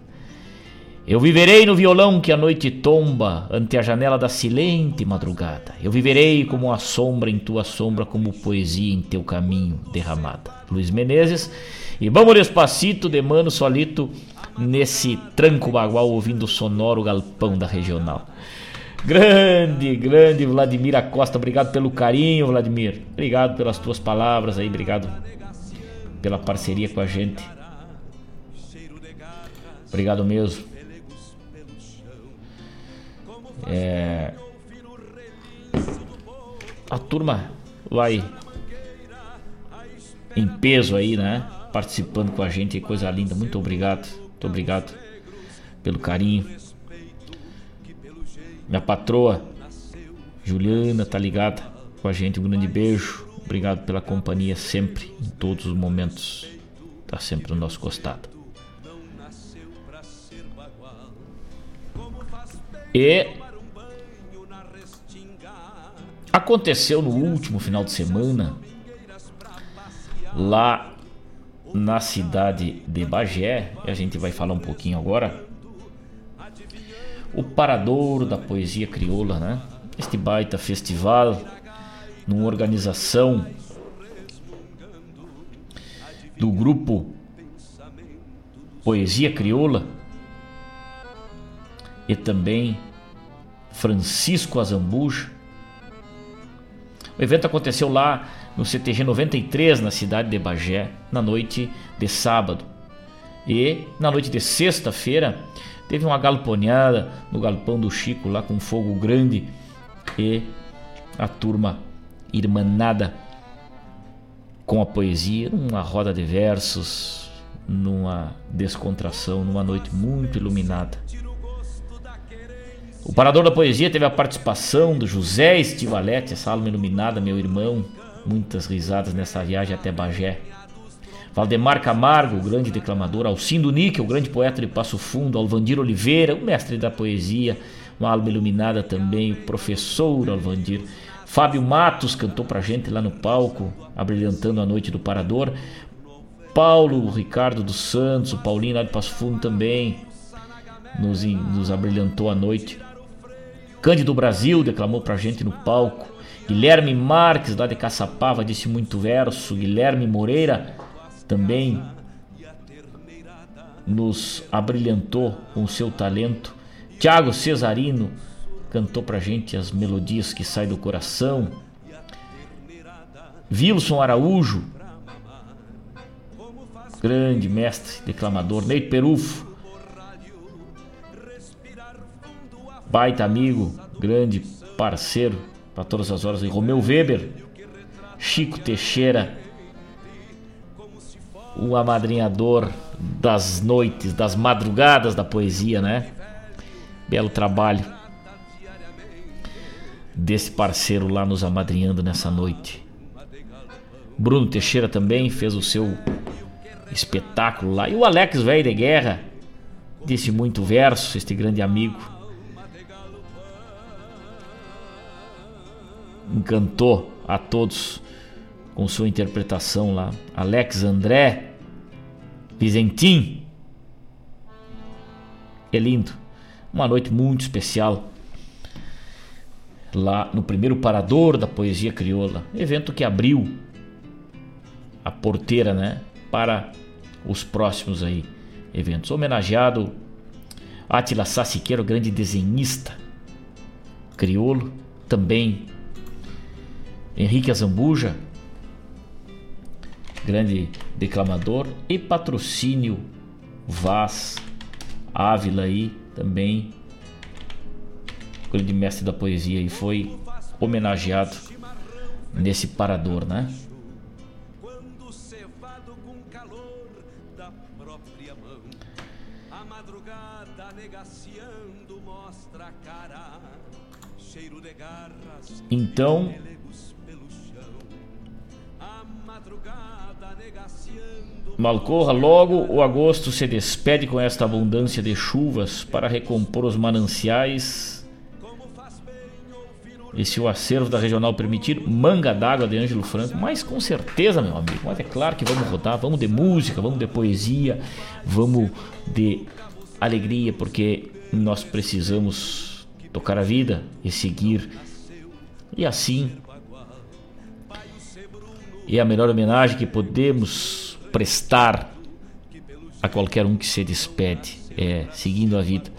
Speaker 5: Eu viverei no violão que a noite tomba ante a janela da silente madrugada. Eu viverei como a sombra em tua sombra, como poesia em teu caminho derramada. Luiz Menezes. E vamos despacito de mano solito nesse tranco bagual ouvindo o sonoro galpão da regional. Grande, grande Vladimir Acosta, obrigado pelo carinho, Vladimir. Obrigado pelas tuas palavras aí, obrigado pela parceria com a gente. Obrigado mesmo. É... A turma vai em peso aí, né? Participando com a gente, coisa linda. Muito obrigado, muito obrigado pelo carinho. Minha patroa Juliana tá ligada com a gente. Um grande beijo. Obrigado pela companhia sempre, em todos os momentos. Tá sempre no nosso costado. E Aconteceu no último final de semana, lá na cidade de Bagé, e a gente vai falar um pouquinho agora, o Paradouro da Poesia Crioula, né? Este baita festival, numa organização do grupo Poesia Crioula e também Francisco Azambuja o evento aconteceu lá no CTG 93, na cidade de Bagé, na noite de sábado. E na noite de sexta-feira teve uma galponhada no galpão do Chico, lá com fogo grande e a turma irmanada com a poesia, numa roda de versos, numa descontração, numa noite muito iluminada. O Parador da Poesia teve a participação do José Estivalete, essa alma iluminada, meu irmão. Muitas risadas nessa viagem até Bagé. Valdemar Camargo, o grande declamador. Alcindo Níquel, o grande poeta de Passo Fundo. Alvandir Oliveira, o mestre da poesia. Uma alma iluminada também, o professor Alvandir. Fábio Matos cantou pra gente lá no palco, abrilhantando a noite do Parador. Paulo Ricardo dos Santos, o Paulinho lá de Passo Fundo também nos, nos abrilhantou a noite. Cândido Brasil declamou pra gente no palco. Guilherme Marques, lá de Caçapava, disse muito verso. Guilherme Moreira também nos abrilhantou com seu talento. Tiago Cesarino cantou pra gente as melodias que saem do coração. Wilson Araújo, grande mestre, declamador. Ney Perufo, baita amigo, grande parceiro para todas as horas. E Romeu Weber, Chico Teixeira, o amadrinhador das noites, das madrugadas da poesia, né? Belo trabalho desse parceiro lá nos amadrinhando nessa noite. Bruno Teixeira também fez o seu espetáculo lá. E o Alex Velho de Guerra disse muito verso, este grande amigo encantou a todos com sua interpretação lá. Alex André Vizentim. É lindo. Uma noite muito especial lá no primeiro parador da poesia crioula, evento que abriu a porteira, né, para os próximos aí eventos. Homenageado Atila Sassiqueiro, grande desenhista crioulo, também Henrique Azambuja, grande declamador, e patrocínio Vaz Ávila aí também, grande mestre da poesia e foi homenageado nesse parador, né? Então, Malcorra, logo o agosto se despede com esta abundância de chuvas para recompor os mananciais. E se o acervo da regional permitir, manga d'água de Ângelo Franco. Mas com certeza, meu amigo. Mas é claro que vamos rodar, vamos de música, vamos de poesia, vamos de alegria, porque nós precisamos tocar a vida e seguir. E assim é a melhor homenagem que podemos prestar a qualquer um que se despede, é seguindo a vida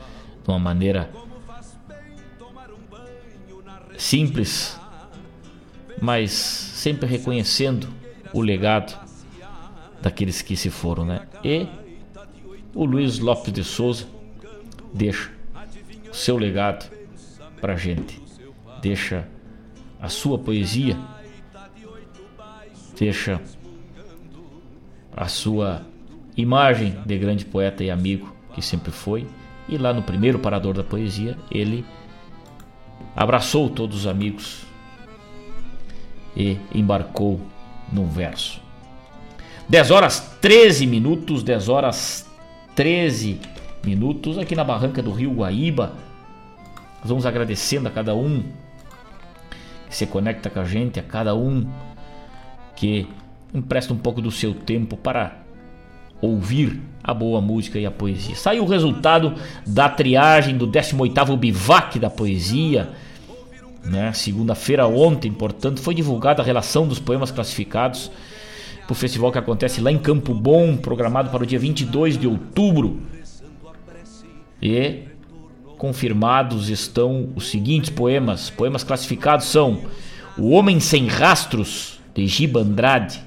Speaker 5: de uma maneira simples, mas sempre reconhecendo o legado daqueles que se foram, né? E o Luiz Lopes de Souza deixa o seu legado para gente, deixa a sua poesia, deixa a sua imagem de grande poeta e amigo que sempre foi. E lá no primeiro parador da poesia, ele abraçou todos os amigos e embarcou num verso. 10 horas 13 minutos, 10 horas 13 minutos aqui na barranca do Rio Guaíba. Nós vamos agradecendo a cada um que se conecta com a gente, a cada um que empresta um pouco do seu tempo para ouvir a boa música e a poesia. Saiu o resultado da triagem do 18º Bivac da Poesia, né? Segunda-feira ontem, portanto, foi divulgada a relação dos poemas classificados para o festival que acontece lá em Campo Bom, programado para o dia 22 de outubro. E confirmados estão os seguintes poemas. Poemas classificados são O Homem Sem Rastros, de Giba Andrade,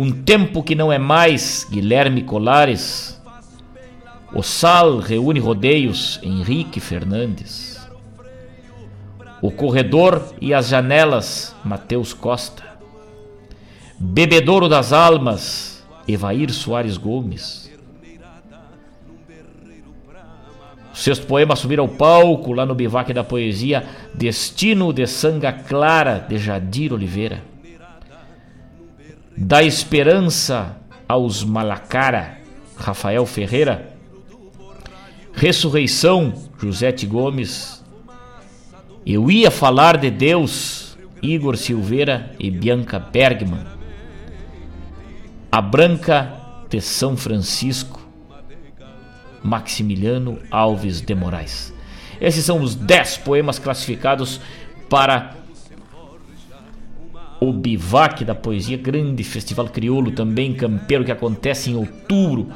Speaker 5: um tempo que não é mais, Guilherme Colares. O Sal reúne rodeios, Henrique Fernandes. O Corredor e as Janelas, Mateus Costa. Bebedouro das Almas, Evair Soares Gomes. Sexto poema subir ao palco lá no bivac da poesia Destino de Sanga Clara, de Jadir Oliveira da esperança aos Malacara, Rafael Ferreira, ressurreição, Josete Gomes, eu ia falar de Deus, Igor Silveira e Bianca Bergman, a Branca de São Francisco, Maximiliano Alves de Moraes. Esses são os 10 poemas classificados para o Bivac da Poesia, grande festival crioulo também, campeiro, que acontece em outubro,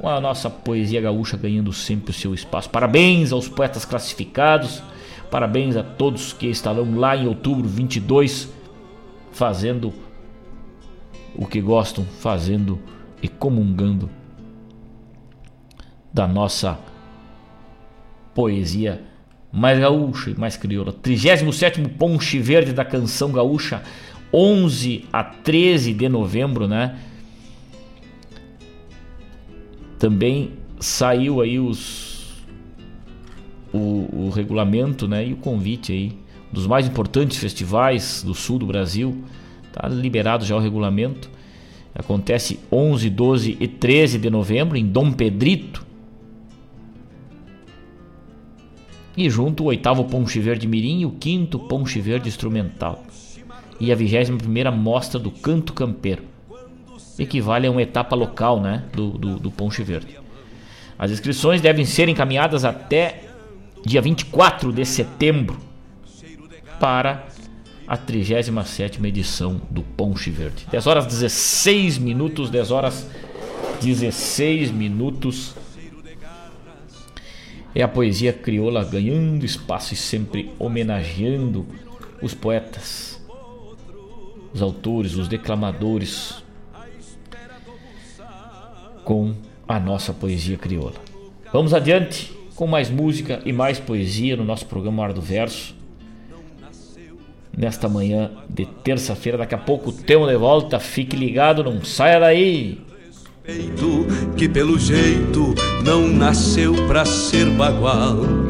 Speaker 5: com a nossa poesia gaúcha ganhando sempre o seu espaço. Parabéns aos poetas classificados, parabéns a todos que estarão lá em outubro 22, fazendo o que gostam, fazendo e comungando da nossa poesia mais gaúcha e mais crioula. 37 Ponche Verde da Canção Gaúcha 11 a 13 de novembro, né? Também saiu aí os o, o regulamento, né, e o convite aí dos mais importantes festivais do sul do Brasil. Tá liberado já o regulamento. Acontece 11, 12 e 13 de novembro em Dom Pedrito. E junto o oitavo Ponche Verde Mirim e o quinto Ponche Verde Instrumental. E a 21 primeira Mostra do Canto Campeiro. Equivale a uma etapa local né, do, do, do Ponche Verde. As inscrições devem ser encaminhadas até dia 24 de setembro para a 37 edição do Ponche Verde. 10 horas 16 minutos, 10 horas 16 minutos. É a poesia crioula ganhando espaço e sempre homenageando os poetas, os autores, os declamadores com a nossa poesia crioula. Vamos adiante com mais música e mais poesia no nosso programa Hora do Verso nesta manhã de terça-feira. Daqui a pouco temos de volta. Fique ligado, não saia daí.
Speaker 4: Que pelo jeito não nasceu pra ser bagual.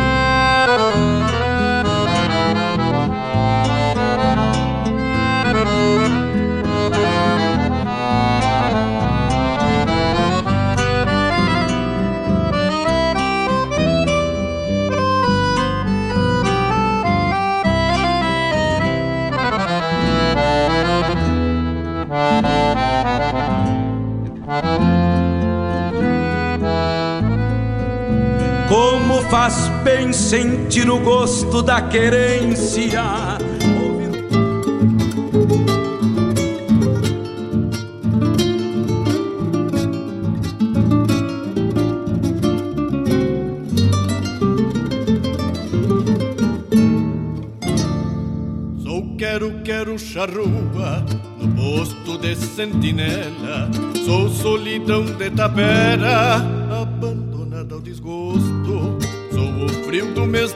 Speaker 4: Faz bem sentir o gosto da querência.
Speaker 9: Sou quero, quero charrua no posto de sentinela. Sou solidão de tapera,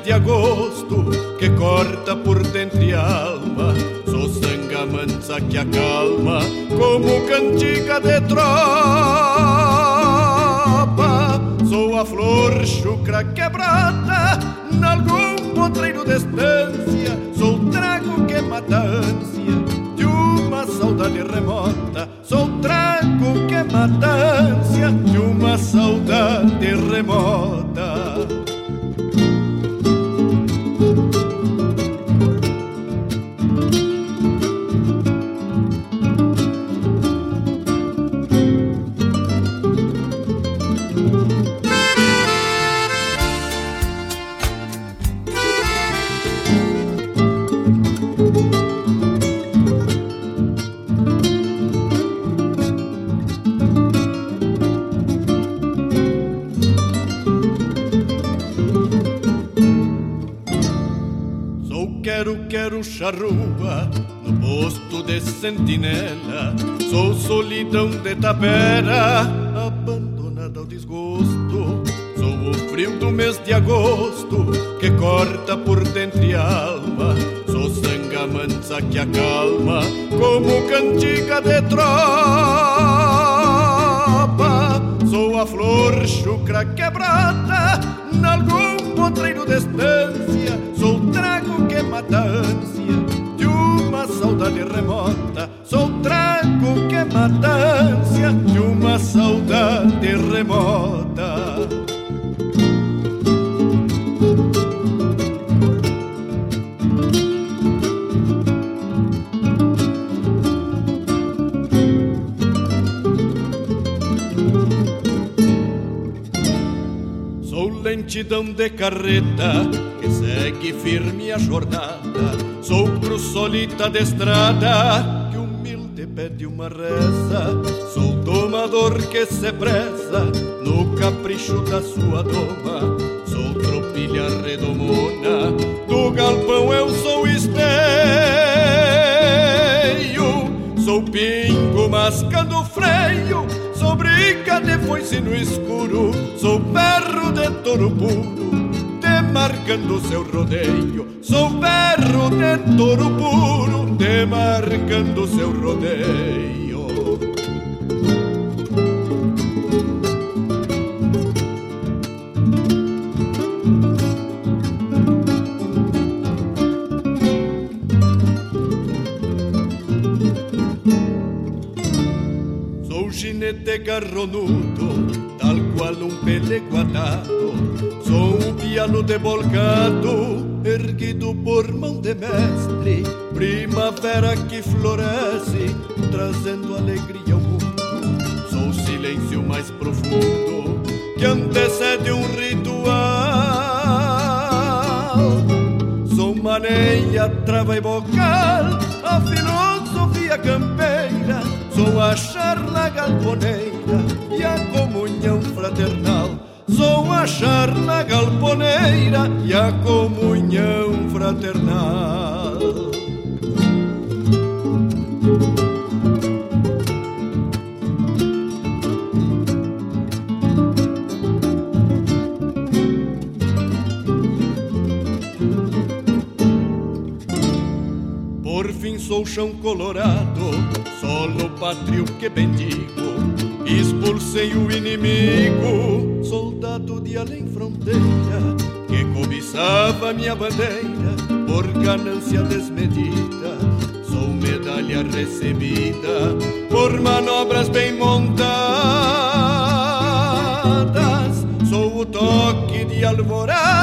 Speaker 9: de agosto que corta por dentro alma. Sou sanga mansa que acalma como cantiga de tropa. Sou a flor chucra quebrada nalgum potreiro de estância. Sou trago que mata ânsia de uma saudade remota. Sou trago que mata ânsia de uma saudade remota. Sentinela. Sou solidão de tapera, abandonada ao desgosto. Sou o frio do mês de agosto que corta por dentro e alma. Sou sanga mansa que acalma como cantiga de tropa. Sou a flor chucra quebrada carreta que segue firme a jornada. Sou cruz solita de estrada que humilde pede uma reza. Sou domador que se preza no capricho da sua doma. Sou tropilha redomona do galpão, eu sou esteio. Sou pingo mascando freio Sou briga de foice no escuro Sou perro de touro puro De
Speaker 4: demarcando seu rodeio. Sou perro de touro puro, demarcando seu rodeio. Maneia, trava e bocal, a filosofia campeira. Sou a charla galponeira e a comunhão fraternal. Sou a charla galponeira e a comunhão fraternal. Chão colorado, solo pátrio que bendigo. Expulsei o inimigo, soldado de além fronteira, que cobiçava minha bandeira por ganância desmedida. Sou medalha recebida por manobras bem montadas. Sou o toque de alvorada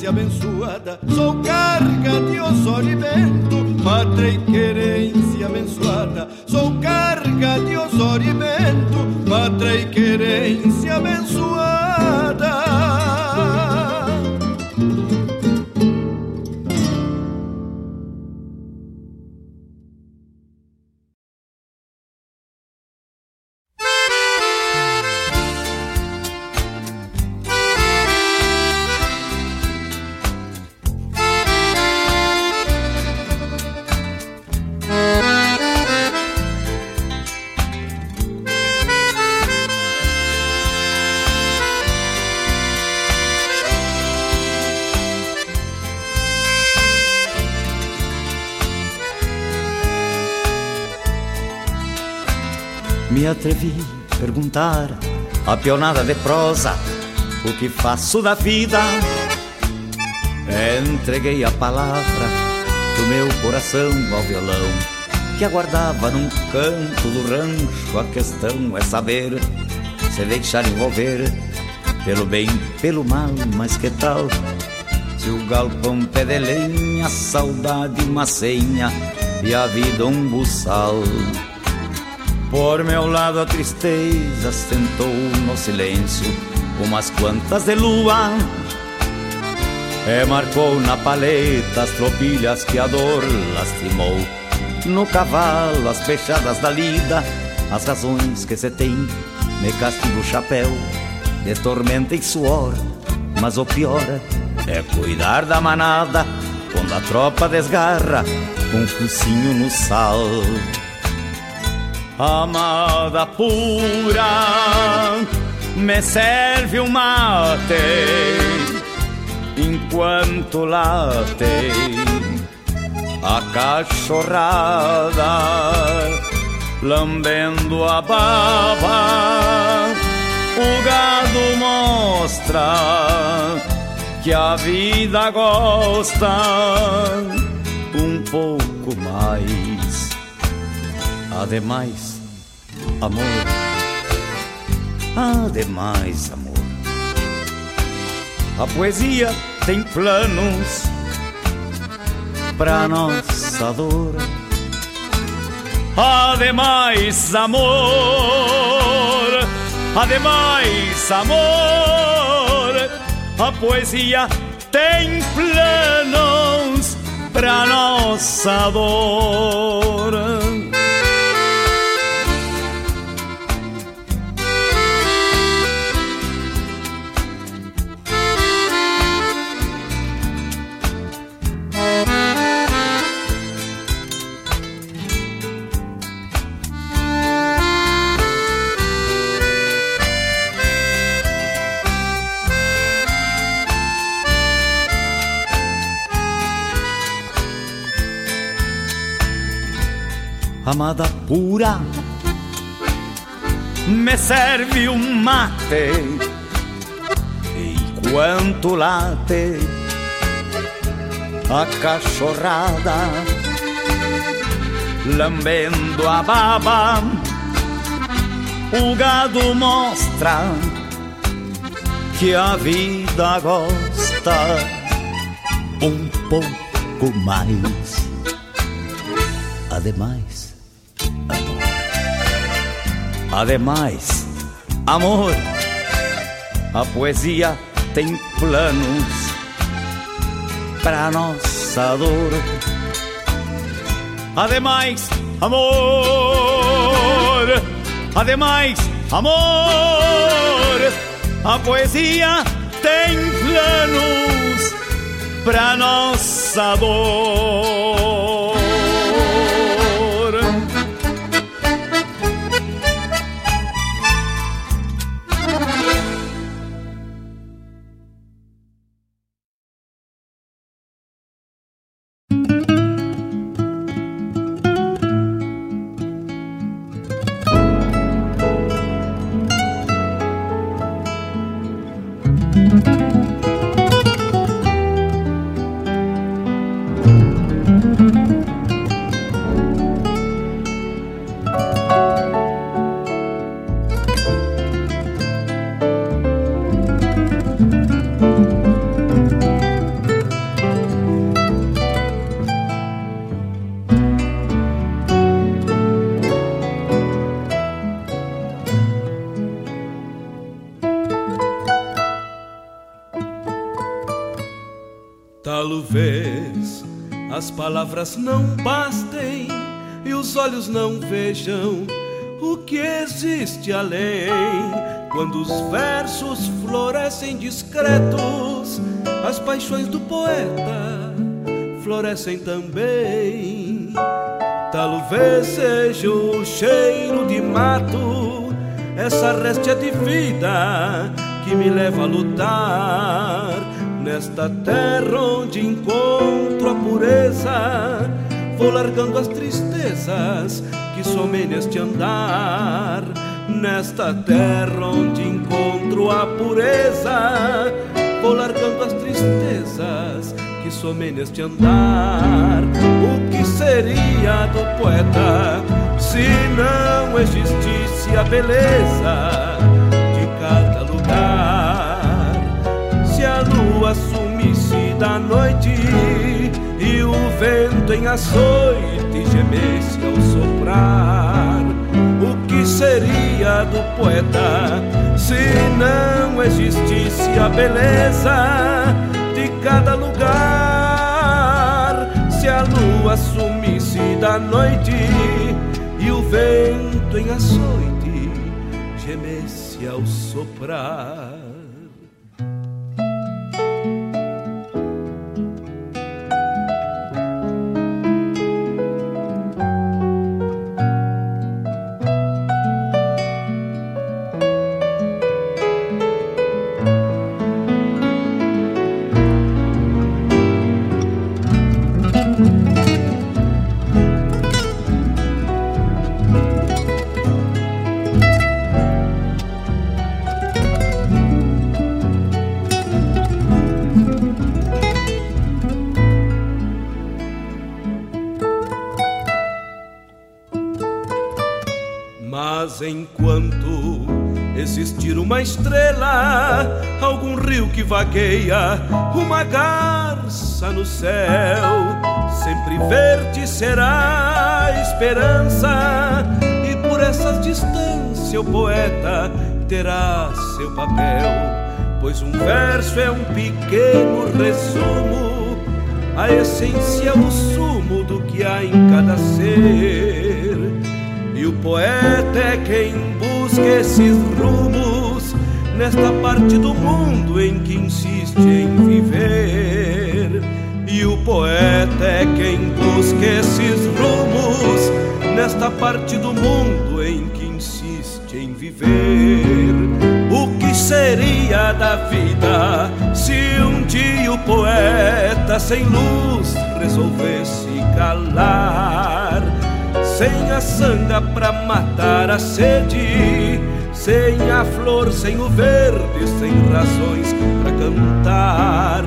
Speaker 4: querência abençoada. Sou carga de Osório e Bento, pátria e querência abençoada. Sou carga de Osório e Bento, pátria e querência abençoada.
Speaker 10: Pionada de prosa o que faço da vida. Entreguei a palavra do meu coração ao violão que aguardava num canto do rancho. A questão é saber se deixar envolver pelo bem, pelo mal, mas que tal? Se o galpão pé de lenha, saudade uma senha e a vida um buçal. Por meu lado a tristeza sentou no silêncio umas quantas de lua E marcou na paleta as tropilhas que a dor lastimou No cavalo as fechadas da lida As razões que se tem me castigo o chapéu De tormenta e suor. Mas o pior é cuidar da manada Quando a tropa desgarra com um focinho no sal amada pura, me serve um mate enquanto late a cachorrada, lambendo a baba. O gado mostra que a vida gosta um pouco mais. Ademais, amor. Ademais, amor. A poesia tem planos pra nossa dor. Ademais, amor. Ademais, amor. A poesia tem planos pra nossa dor. Amada pura, me serve um mate enquanto late a cachorrada, lambendo a baba, o gado mostra que a vida gosta um pouco mais. Ademais. Ademais, amor. A poesia tem planos para nossa dor. Ademais, amor. Ademais, amor. A poesia tem planos para nossa dor.
Speaker 4: Palavras não bastem e os olhos não vejam o que existe além. Quando os versos florescem discretos, as paixões do poeta florescem também. Talvez seja o cheiro de mato, essa réstia de vida que me leva a lutar Nesta terra onde encontro a pureza, vou largando as tristezas que somem neste andar. Nesta terra onde encontro a pureza, vou largando as tristezas que somem neste andar. O que seria do poeta se não existisse a beleza da noite e o vento em açoite gemesse ao soprar. O que seria do poeta se não existisse a beleza de cada lugar? Se a lua sumisse da noite e o vento em açoite gemesse ao soprar. Que vagueia, uma garça no céu. Sempre verde será a esperança, e por essas distâncias o poeta terá seu papel. Pois um verso é um pequeno resumo, a essência, o sumo do que há em cada ser. E o poeta é quem busca esses rumos nesta parte do mundo em que insiste em viver. E o poeta é quem busca esses rumos nesta parte do mundo em que insiste em viver. O que seria da vida se um dia o poeta sem luz resolvesse calar? sem a sanga pra matar a sede, sem a flor, sem o verde, sem razões pra cantar.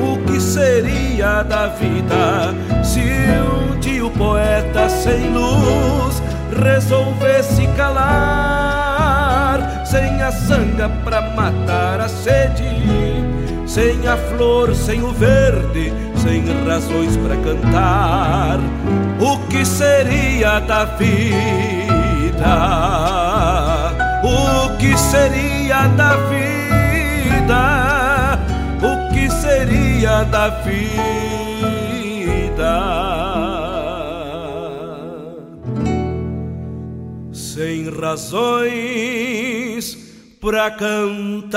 Speaker 4: O que seria da vida se um dia o poeta sem luz resolvesse calar? Sem a sanga pra matar a sede, sem a flor, sem o verde, sem razões para cantar. O que seria da vida? O que seria da vida? O que seria da vida? Sem razões para cantar.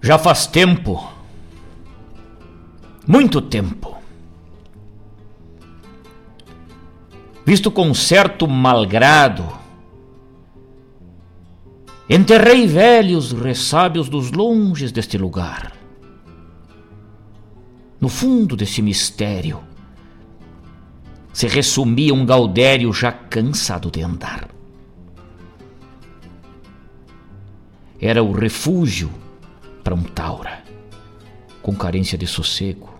Speaker 5: Já faz tempo, muito tempo, visto com certo malgrado, enterrei velhos ressábios dos longes deste lugar. No fundo desse mistério se resumia um gaudério já cansado de andar. Era o refúgio para um taura, com carência de sossego.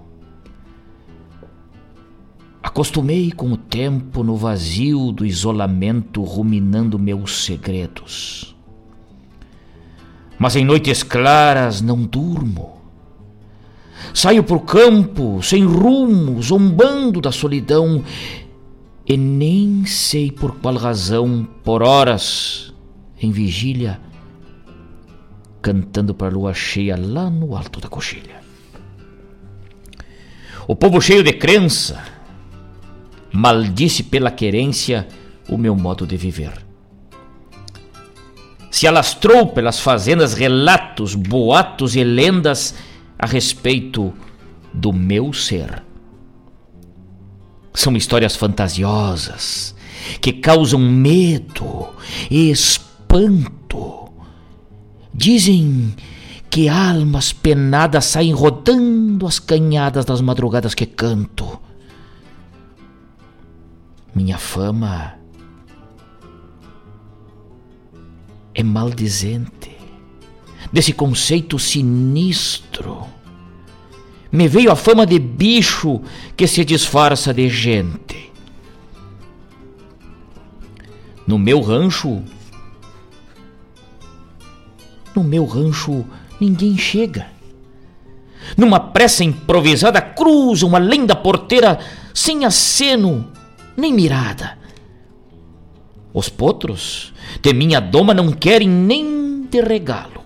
Speaker 5: Acostumei com o tempo no vazio do isolamento, ruminando meus segredos. Mas em noites claras não durmo. Saio pro campo, sem rumo, zombando da solidão, e nem sei por qual razão, por horas, em vigília, cantando para a lua cheia lá no alto da coxilha. O povo cheio de crença maldisse pela querência o meu modo de viver. Se alastrou pelas fazendas relatos, boatos e lendas a respeito do meu ser. São histórias fantasiosas que causam medo e espanto. Dizem que almas penadas saem rodando as canhadas das madrugadas que canto. Minha fama é maldizente desse conceito sinistro. Me veio a fama de bicho que se disfarça de gente. No meu rancho, no meu rancho ninguém chega. Numa pressa improvisada cruza uma linda porteira sem aceno nem mirada. Os potros de minha doma não querem nem de regalo.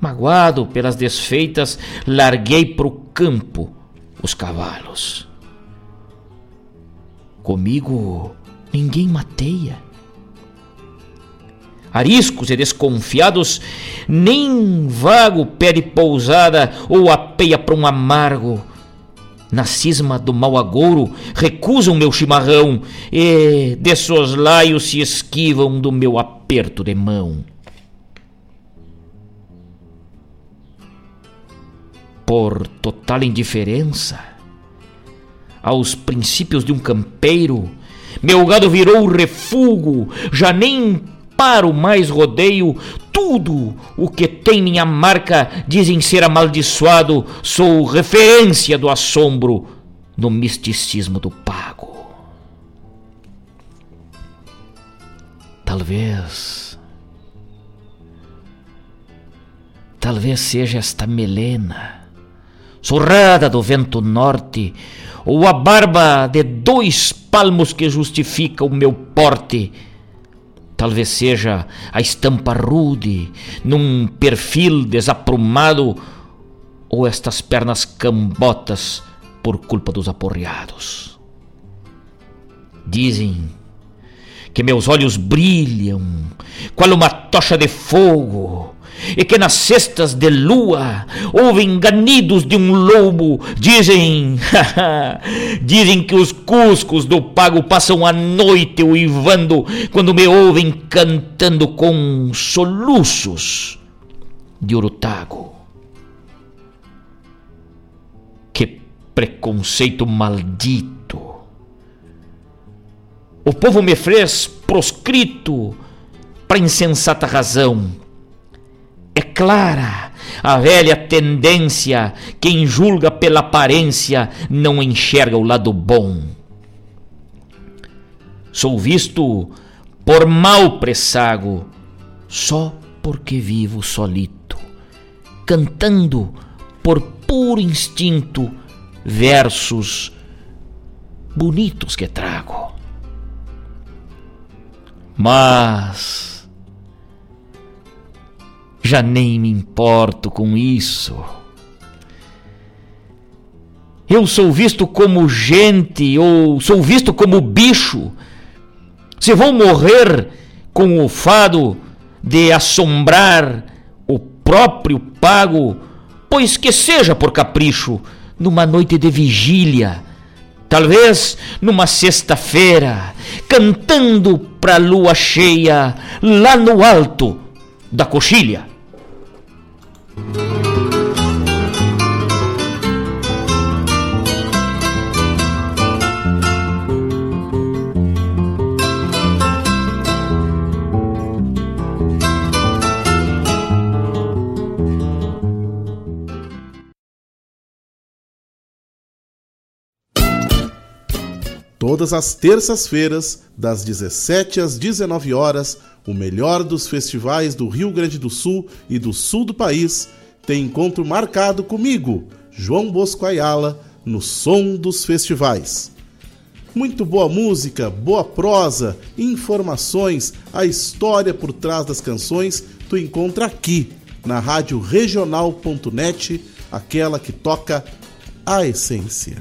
Speaker 5: Magoado pelas desfeitas, larguei pro campo os cavalos. Comigo ninguém mateia. Ariscos e desconfiados, nem vago pede pousada ou apeia para um amargo na cisma do mau agouro, recusam meu chimarrão e de soslaio se esquivam do meu aperto de mão. Por total indiferença aos princípios de um campeiro, meu gado virou refúgio, já nem paro mais rodeio, tudo o que tem minha marca dizem ser amaldiçoado, sou referência do assombro no misticismo do pago. Talvez. Talvez seja esta melena, surrada do vento norte, ou a barba de dois palmos que justifica o meu porte Talvez seja a estampa rude num perfil desaprumado ou estas pernas cambotas por culpa dos aporreados. Dizem que meus olhos brilham qual uma tocha de fogo e que nas cestas de lua ouvem ganidos de um lobo. Dizem, dizem que os cuscos do pago passam a noite uivando quando me ouvem cantando com soluços de urutago. Que preconceito maldito! O povo me fez proscrito para insensata razão é clara a velha tendência: quem julga pela aparência não enxerga o lado bom. Sou visto por mau pressago, só porque vivo solito, cantando por puro instinto versos bonitos que trago. Mas já nem me importo com isso. Eu sou visto como gente ou sou visto como bicho. Se vou morrer com o fado de assombrar o próprio pago, pois que seja por capricho, numa noite de vigília, talvez numa sexta-feira, cantando pra lua cheia lá no alto da coxilha.
Speaker 6: Todas as terças-feiras, das 17 às 19 horas, o melhor dos festivais do Rio Grande do Sul e do sul do país, tem encontro marcado comigo, João Bosco Ayala, no Som dos Festivais. Muito boa música, boa prosa, informações, a história por trás das canções, tu encontra aqui, na rádio regional.net, aquela que toca a essência.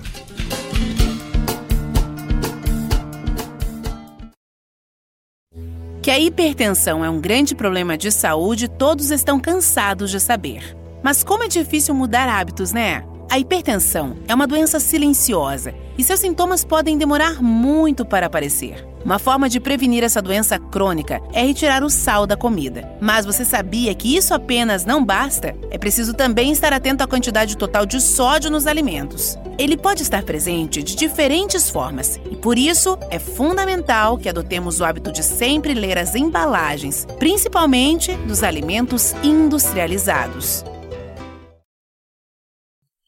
Speaker 11: Que a hipertensão é um grande problema de saúde, todos estão cansados de saber. Mas como é difícil mudar hábitos, né? A hipertensão é uma doença silenciosa e seus sintomas podem demorar muito para aparecer. Uma forma de prevenir essa doença crônica é retirar o sal da comida. Mas você sabia que isso apenas não basta? É preciso também estar atento à quantidade total de sódio nos alimentos. Ele pode estar presente de diferentes formas e por isso é fundamental que adotemos o hábito de sempre ler as embalagens, principalmente dos alimentos industrializados.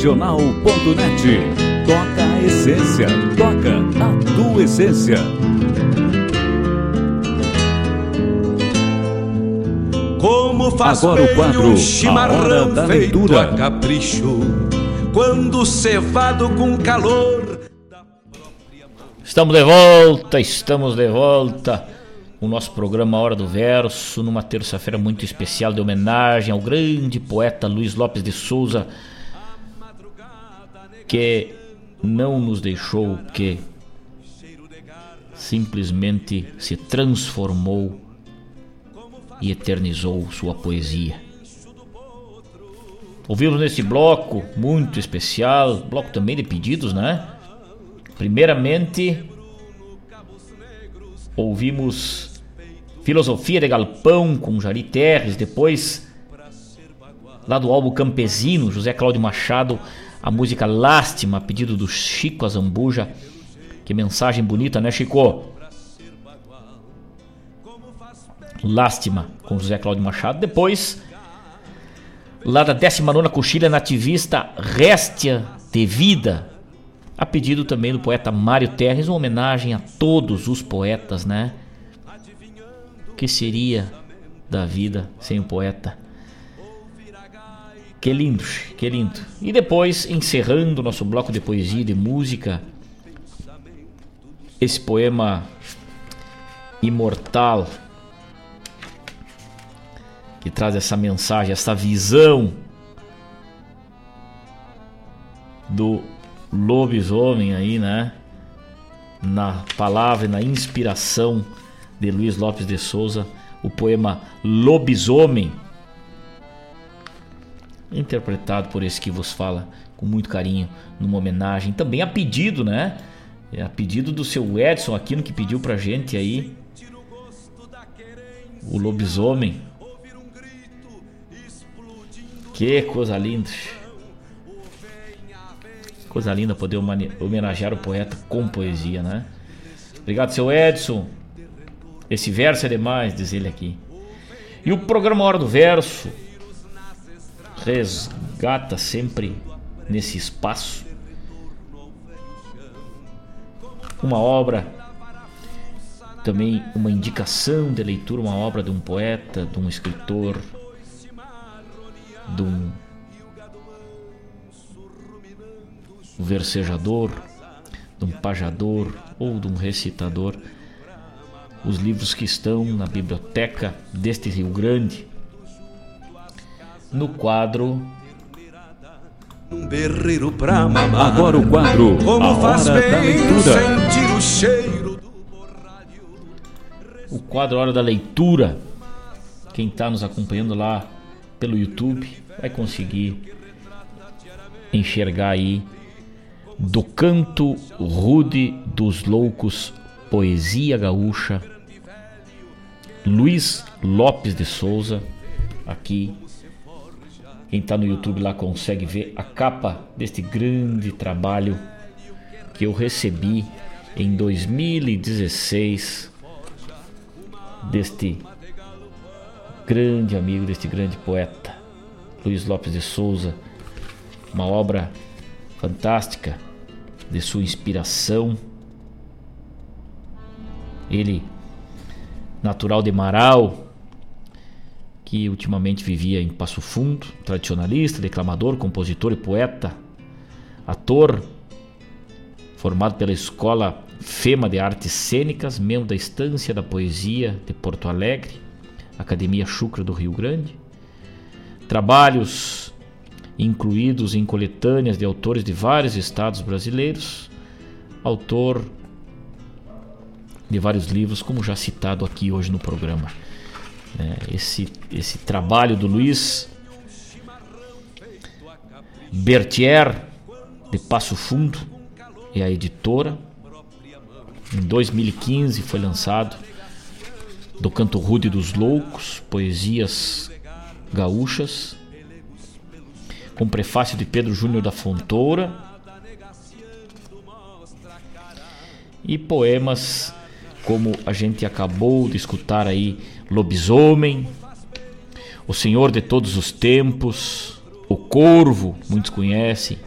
Speaker 1: Regional.net. Toca a essência, toca a tua essência.
Speaker 4: Como faz
Speaker 1: Agora o quadro,
Speaker 4: um
Speaker 1: a hora
Speaker 4: chimarrão
Speaker 1: da
Speaker 4: feito
Speaker 1: leitura.
Speaker 4: a capricho, quando cevado com calor.
Speaker 5: Estamos de volta, estamos de volta. O nosso programa Hora do Verso, numa terça-feira muito especial de homenagem ao grande poeta Luiz Lopes de Souza, que não nos deixou, que simplesmente se transformou e eternizou sua poesia. Ouvimos nesse bloco muito especial, bloco também de pedidos, né? Primeiramente, ouvimos Filosofia de Galpão com Jari Terres, depois, lá do álbum Campesino, José Cláudio Machado, a música Lástima, pedido do Chico Azambuja. Que mensagem bonita, né, Chico? Lástima com José Cláudio Machado. Depois, lá da 19 Coxilha Nativista, Réstia de Vida, a pedido também do poeta Mário Terres, uma homenagem a todos os poetas, né? O que seria da vida sem o poeta? Que lindo, que lindo. E depois, encerrando nosso bloco de poesia e de música, esse poema imortal que traz essa mensagem, essa visão do lobisomem aí, né? Na palavra e na inspiração de Luiz Lopes de Souza, o poema Lobisomem, interpretado por esse que vos fala com muito carinho, numa homenagem também a pedido, né? É a pedido do seu Edson Aquino que pediu pra gente aí o lobisomem. Que coisa linda. Coisa linda poder homenagear o poeta com poesia, né? Obrigado, seu Edson. Esse verso é demais, diz ele aqui. E o programa Hora do Verso resgata sempre nesse espaço uma obra, também uma indicação de leitura, uma obra de um poeta, de um escritor, de um versejador, de um pajador ou de um recitador. Os livros que estão na biblioteca deste Rio Grande, no quadro
Speaker 4: Um berreiro pra mamar.
Speaker 1: Agora o quadro,
Speaker 4: Como
Speaker 1: a
Speaker 4: faz
Speaker 1: hora da
Speaker 4: bem
Speaker 1: leitura.
Speaker 4: sentir o cheiro.
Speaker 5: o quadro Hora da Leitura. Quem está nos acompanhando lá pelo YouTube vai conseguir enxergar aí do canto rude dos loucos poesia gaúcha Luiz Lopes de Souza aqui quem está no YouTube lá consegue ver a capa deste grande trabalho que eu recebi em 2016 deste grande amigo, deste grande poeta, Luiz Lopes de Souza. Uma obra fantástica de sua inspiração. Ele, natural de Marau, que ultimamente vivia em Passo Fundo, tradicionalista, declamador, compositor e poeta, ator, formado pela Escola FEMA de Artes Cênicas, membro da Estância da Poesia de Porto Alegre, Academia Chucra do Rio Grande. Trabalhos incluídos em coletâneas de autores de vários estados brasileiros. Autor de vários livros, como já citado aqui hoje no programa. É, esse, esse trabalho do Luiz Bertier, de Passo Fundo, é a editora. Em 2015 foi lançado do Canto Rude dos Loucos, Poesias Gaúchas, com prefácio de Pedro Júnior da Fontoura e poemas como a gente acabou de escutar aí, Lobisomem, O Senhor de Todos os Tempos, O Corvo, muitos conhecem.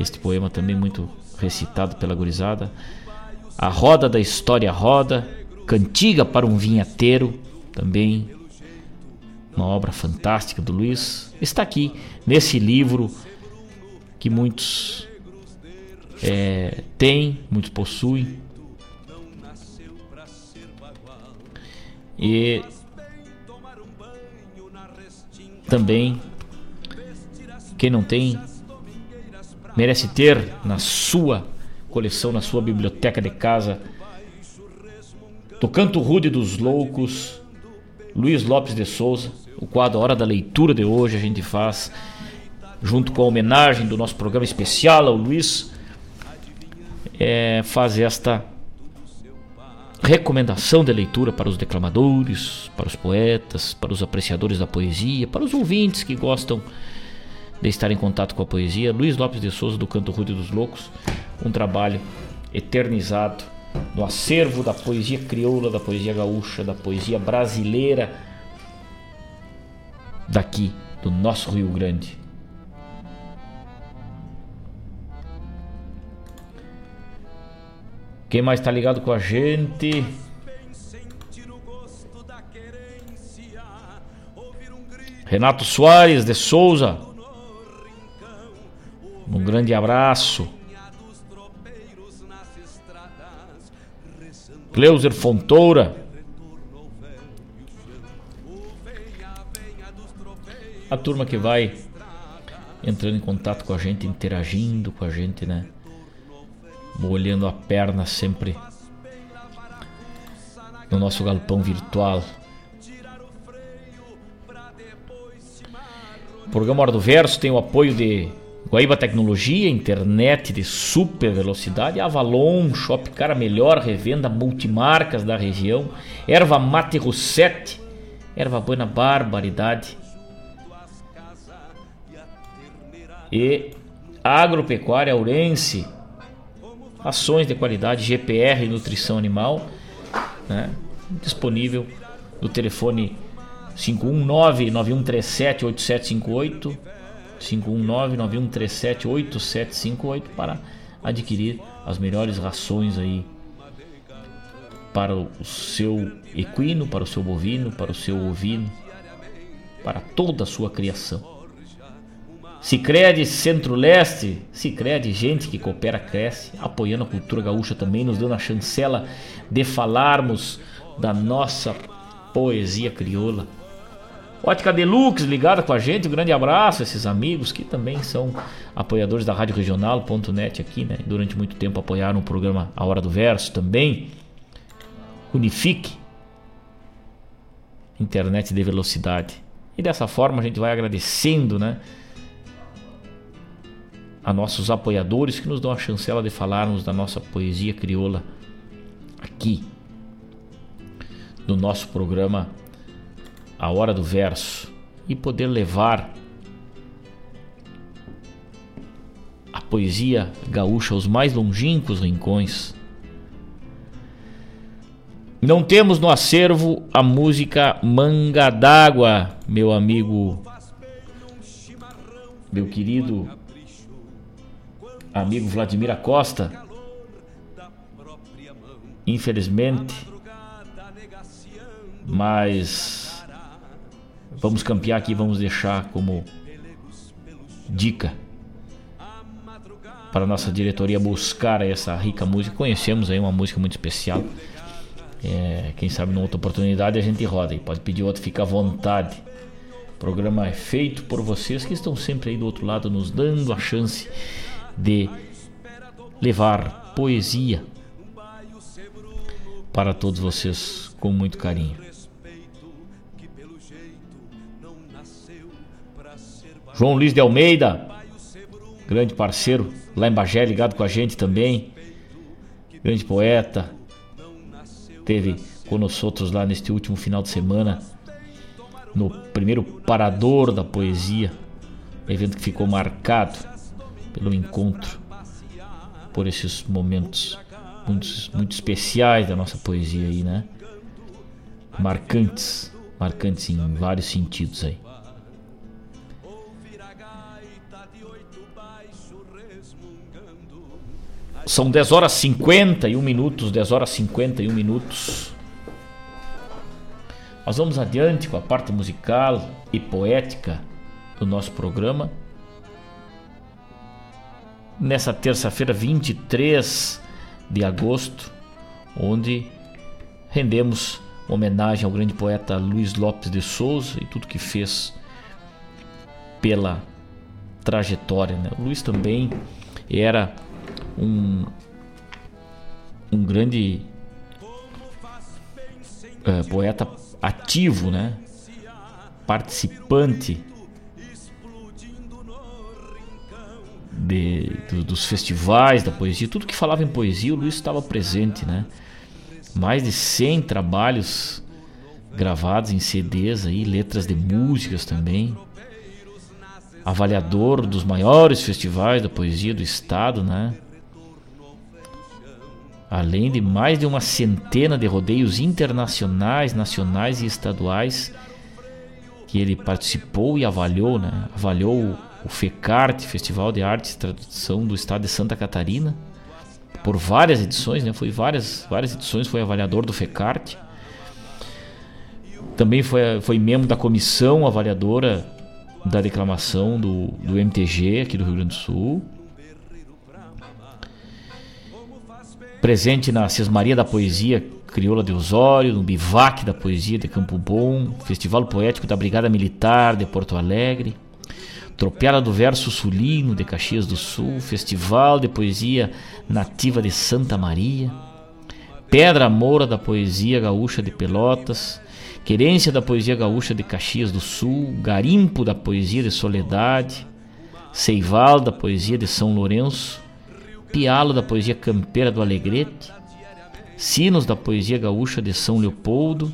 Speaker 5: Este poema também muito recitado pela gurizada. A Roda da História Roda, Cantiga para um Vinhateiro, também uma obra fantástica do Luiz, está aqui nesse livro que muitos é, têm, muitos possuem. E também quem não tem merece ter na sua coleção, na sua biblioteca de casa. Do Canto Rude dos Loucos, Luiz Lopes de Souza, o quadro Hora da Leitura de hoje a gente faz junto com a homenagem do nosso programa especial ao Luiz, é, faz esta recomendação de leitura para os declamadores, para os poetas, para os apreciadores da poesia, para os ouvintes que gostam de estar em contato com a poesia. Luiz Lopes de Souza, do Canto Rude dos Loucos, um trabalho eternizado no acervo da poesia crioula, da poesia gaúcha, da poesia brasileira daqui, do nosso Rio Grande. Quem mais está ligado com a gente? Renato Soares de Souza. Um grande abraço. Cleuser Fontoura. A turma que vai entrando em contato com a gente, interagindo com a gente, né? Molhando a perna sempre no nosso galpão virtual. O programa Hora do Verso tem o apoio de Guaíba Tecnologia, internet de super velocidade, Avalon, Shop Cara Melhor, revenda multimarcas da região, Erva Mate Rossetti, Erva Buena Barbaridade e Agropecuária Aurense, ações de qualidade, GPR Nutrição Animal, né? disponível no telefone 519-9137-8758, 519-9137-8758 para adquirir as melhores rações aí para o seu equino, para o seu bovino, para o seu ovino, para toda a sua criação. Sicredi Centro-Leste, Sicredi, gente que coopera, cresce, apoiando a cultura gaúcha também, nos dando a chancela de falarmos da nossa poesia crioula. Ótica Deluxe ligada com a gente, um grande abraço a esses amigos que também são apoiadores da Rádio Regional.net aqui, né? Durante muito tempo apoiaram o programa A Hora do Verso também. Unifique, internet de velocidade. E dessa forma a gente vai agradecendo, né? A nossos apoiadores que nos dão a chancela de falarmos da nossa poesia crioula aqui no nosso programa A Hora do Verso e poder levar a poesia gaúcha aos mais longínquos rincões. Não temos no acervo a música Manga d'Água, meu amigo, meu querido amigo Vladimir Acosta. Infelizmente, mas vamos campear aqui, vamos deixar como dica para nossa diretoria buscar essa rica música. Conhecemos aí uma música muito especial. É, quem sabe numa outra oportunidade a gente roda e pode pedir outro, fica à vontade. O programa é feito por vocês que estão sempre aí do outro lado nos dando a chance de levar poesia para todos vocês com muito carinho. João Luiz de Almeida, grande parceiro lá em Bagé, ligado com a gente também. Grande poeta. Teve conosco outros lá neste último final de semana no primeiro parador da poesia, evento que ficou marcado pelo encontro, por esses momentos muito, muito especiais da nossa poesia aí, né? Marcantes, marcantes em vários sentidos aí. São 10 horas 51 minutos, 10 horas 51 minutos. Nós vamos adiante com a parte musical e poética do nosso programa. Nessa terça-feira, 23 de agosto, onde rendemos homenagem ao grande poeta Luiz Lopes de Souza e tudo que fez pela trajetória. Né? O Luiz também era um, um grande é, poeta ativo, né? participante de, do, dos festivais da poesia, tudo que falava em poesia, o Luiz estava presente, né? Mais de 100 trabalhos gravados em CDs aí, letras de músicas também. Avaliador dos maiores festivais da poesia do estado, né? Além de mais de uma centena de rodeios internacionais, nacionais e estaduais que ele participou e avaliou, né? Avaliou o FECART, Festival de Arte e Tradução do Estado de Santa Catarina, por várias edições, né? Foi várias, várias edições, foi avaliador do FECART. Também foi, foi membro da comissão avaliadora da declamação do, do MTG aqui do Rio Grande do Sul. Presente na Cismaria da Poesia Crioula de Osório, no Bivac da Poesia de Campo Bom, Festival Poético da Brigada Militar de Porto Alegre, Tropiada do Verso Sulino de Caxias do Sul, Festival de Poesia Nativa de Santa Maria, Pedra Moura da Poesia Gaúcha de Pelotas, Querência da Poesia Gaúcha de Caxias do Sul, Garimpo da Poesia de Soledade, Seival da Poesia de São Lourenço, Pialo da Poesia Campeira do Alegrete, Sinos da Poesia Gaúcha de São Leopoldo,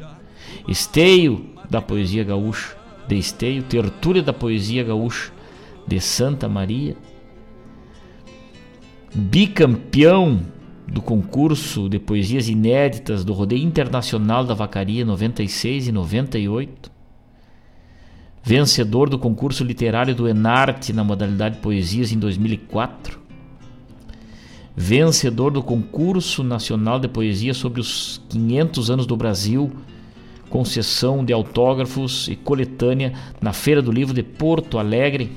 Speaker 5: Esteio da Poesia Gaúcha de Esteio, Tertúlia da Poesia Gaúcha de Santa Maria, bicampeão do concurso de poesias inéditas do Rodeio Internacional da Vacaria 96 e 98, vencedor do concurso literário do Enarte na modalidade Poesias em 2004, vencedor do concurso nacional de poesia sobre os 500 anos do Brasil, com sessão de autógrafos e coletânea na Feira do Livro de Porto Alegre.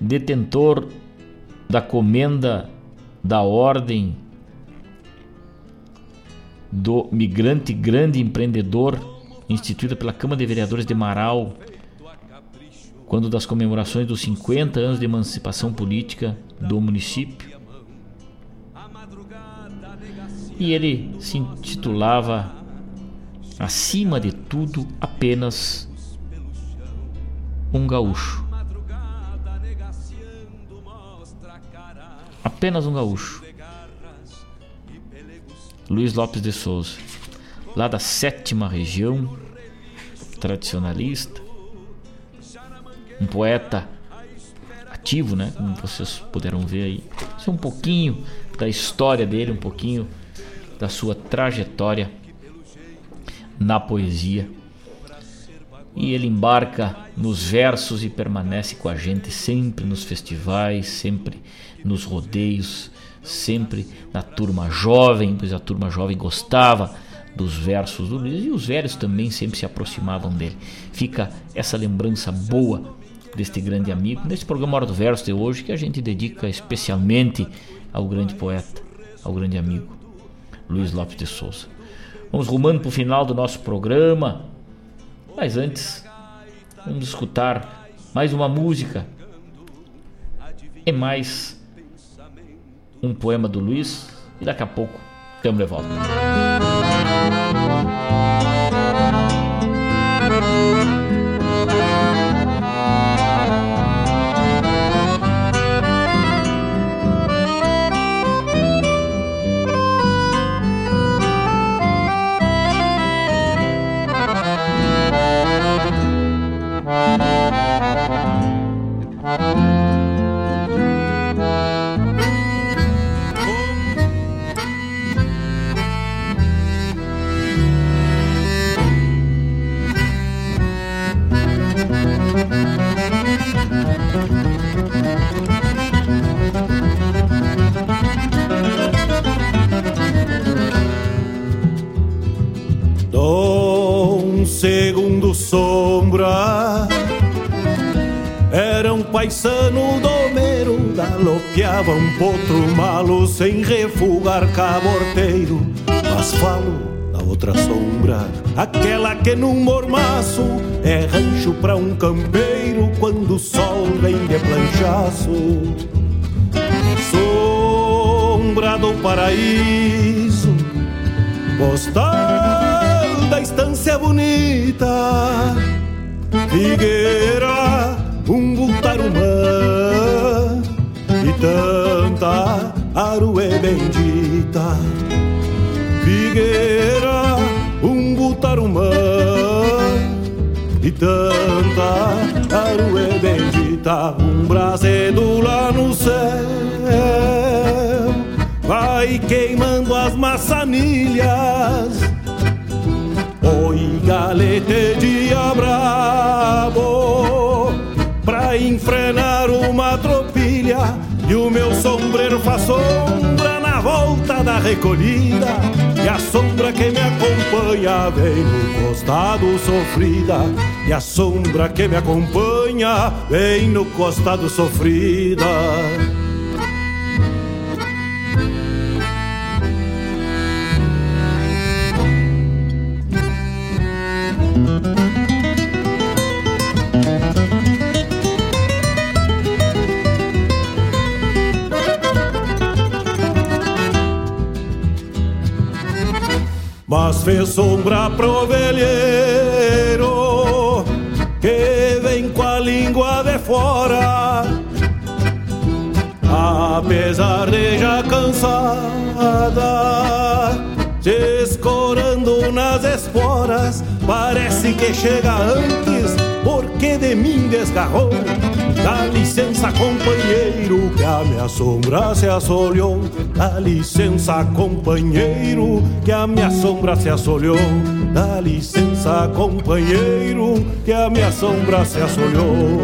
Speaker 5: Detentor da comenda da Ordem do Migrante Grande Empreendedor, instituída pela Câmara de Vereadores de Marau, quando das comemorações dos 50 anos de emancipação política do município. E ele se intitulava, acima de tudo, apenas um gaúcho. Apenas um gaúcho. Luiz Lopes de Souza, lá da sétima região, tradicionalista, um poeta ativo, né? Como vocês puderam ver aí. Isso é um pouquinho da história dele, um pouquinho da sua trajetória na poesia. E ele embarca nos versos e permanece com a gente sempre nos festivais, sempre nos rodeios, sempre na turma jovem, pois a turma jovem gostava dos versos do Luiz e os velhos também sempre se aproximavam dele. Fica essa lembrança boa deste grande amigo, neste programa Hora do Verso de hoje, que a gente dedica especialmente ao grande poeta, ao grande amigo Luiz Lopes de Souza. Vamos rumando para o final do nosso programa, mas antes, vamos escutar mais uma música e mais um poema do Luiz, e daqui a pouco estamos de volta.
Speaker 8: Paisano domeiro, galopeava um potro malo sem refugar caborteiro. Mas falo da outra sombra, aquela que num mormaço é rancho pra um campeiro quando o sol vem de planchaço. Sombra do paraíso, postal da estância bonita, figueira um butarumã e tanta arué bendita. Figueira, um butarumã e tanta arué bendita. Um brasedo lá no céu vai queimando as maçanilhas. Oi, galete de brabo pra enfrenar uma tropilha e o meu sombreiro faz sombra na volta da recolhida. E a sombra que me acompanha vem no costado sofrida. E a sombra que me acompanha vem no costado sofrida mas fez sombra pro velheiro que vem com a língua de fora. Apesar de já cansada, se escorando nas esporas, parece que chega antes, porque de mim desgarrou. Dá licença, companheiro, que a minha sombra se assolhou. Dá licença, companheiro, que a minha sombra se assolhou. Dá licença, companheiro, que a minha sombra se assolhou.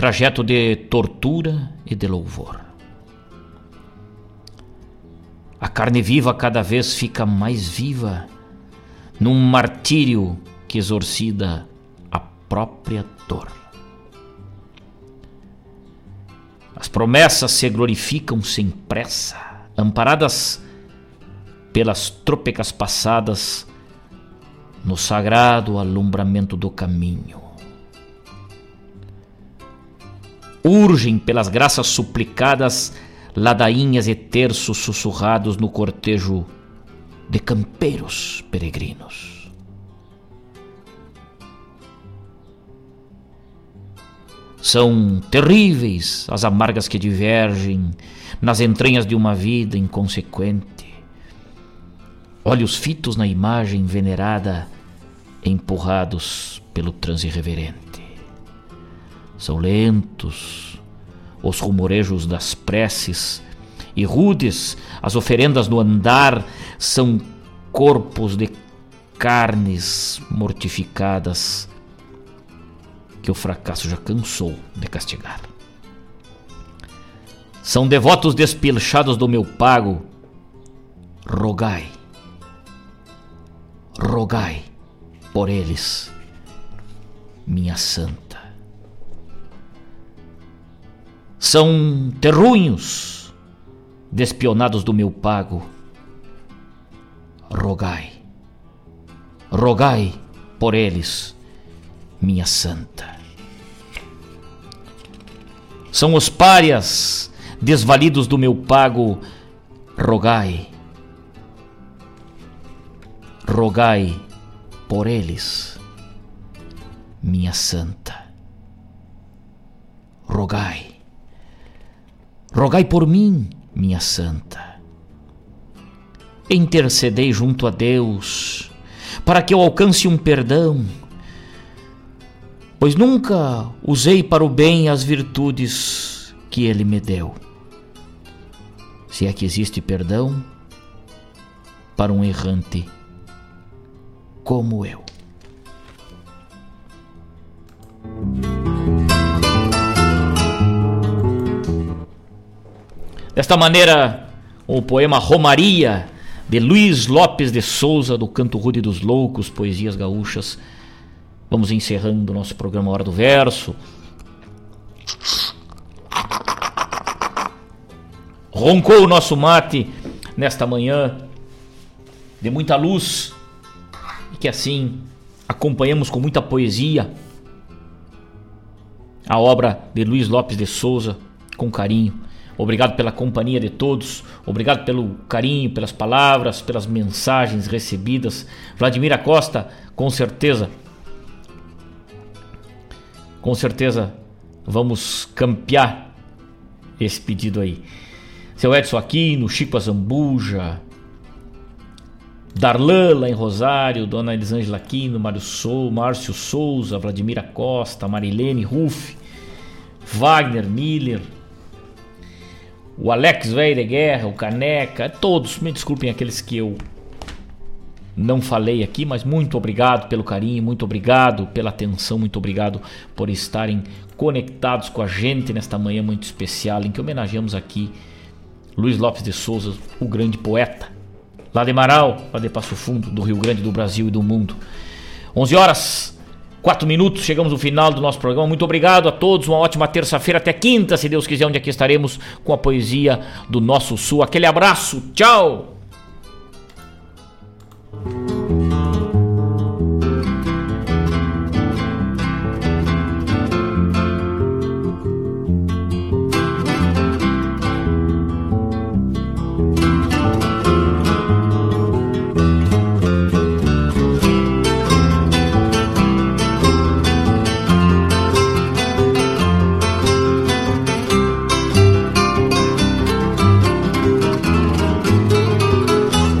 Speaker 5: Trajeto de tortura e de louvor. A carne viva cada vez fica mais viva num martírio que exorcida a própria dor. As promessas se glorificam sem pressa, amparadas pelas trôpecas passadas no sagrado alumbramento do caminho. Urgem pelas graças suplicadas ladainhas e terços sussurrados no cortejo de campeiros peregrinos. São terríveis as amargas que divergem nas entranhas de uma vida inconsequente. Olhos fitos na imagem venerada, empurrados pelo transe reverente. São lentos os rumorejos das preces e rudes as oferendas no andar, são corpos de carnes mortificadas que o fracasso já cansou de castigar. São devotos despilchados do meu pago. Rogai, rogai por eles, minha santa. São terrunhos despionados do meu pago. Rogai, rogai por eles, minha santa. São os párias desvalidos do meu pago. Rogai, rogai por eles, minha santa. Rogai, rogai por mim, minha santa. Intercedei junto a Deus, para que eu alcance um perdão, pois nunca usei para o bem as virtudes que Ele me deu. Se é que existe perdão para um errante como eu. Desta maneira, o poema Romaria, de Luiz Lopes de Souza, do Canto Rude dos Loucos, Poesias Gaúchas. Vamos encerrando o nosso programa Hora do Verso. Roncou o nosso mate nesta manhã de muita luz e que assim acompanhamos com muita poesia a obra de Luiz Lopes de Souza com carinho. Obrigado pela companhia de todos, obrigado pelo carinho, pelas palavras, pelas mensagens recebidas. Vladimir Acosta, com certeza, com certeza vamos campear esse pedido aí. Seu Edson Aquino, Chico Azambuja, Darlan lá em Rosário, Dona Elisângela Aquino, Mário Sou, Márcio Souza, Vladimir Acosta, Marilene Ruff, Wagner Miller, o Alex Velho de Guerra, o Caneca, todos, me desculpem aqueles que eu não falei aqui, mas muito obrigado pelo carinho, muito obrigado pela atenção, muito obrigado por estarem conectados com a gente nesta manhã muito especial em que homenageamos aqui Luiz Lopes de Souza, o grande poeta, lá de Marau, lá de Passo Fundo, do Rio Grande do Brasil e do mundo. 11 horas, Quatro minutos, chegamos ao final do nosso programa. Muito obrigado a todos, uma ótima terça-feira, até quinta, se Deus quiser, onde é aqui estaremos com a poesia do nosso sul. Aquele abraço, tchau!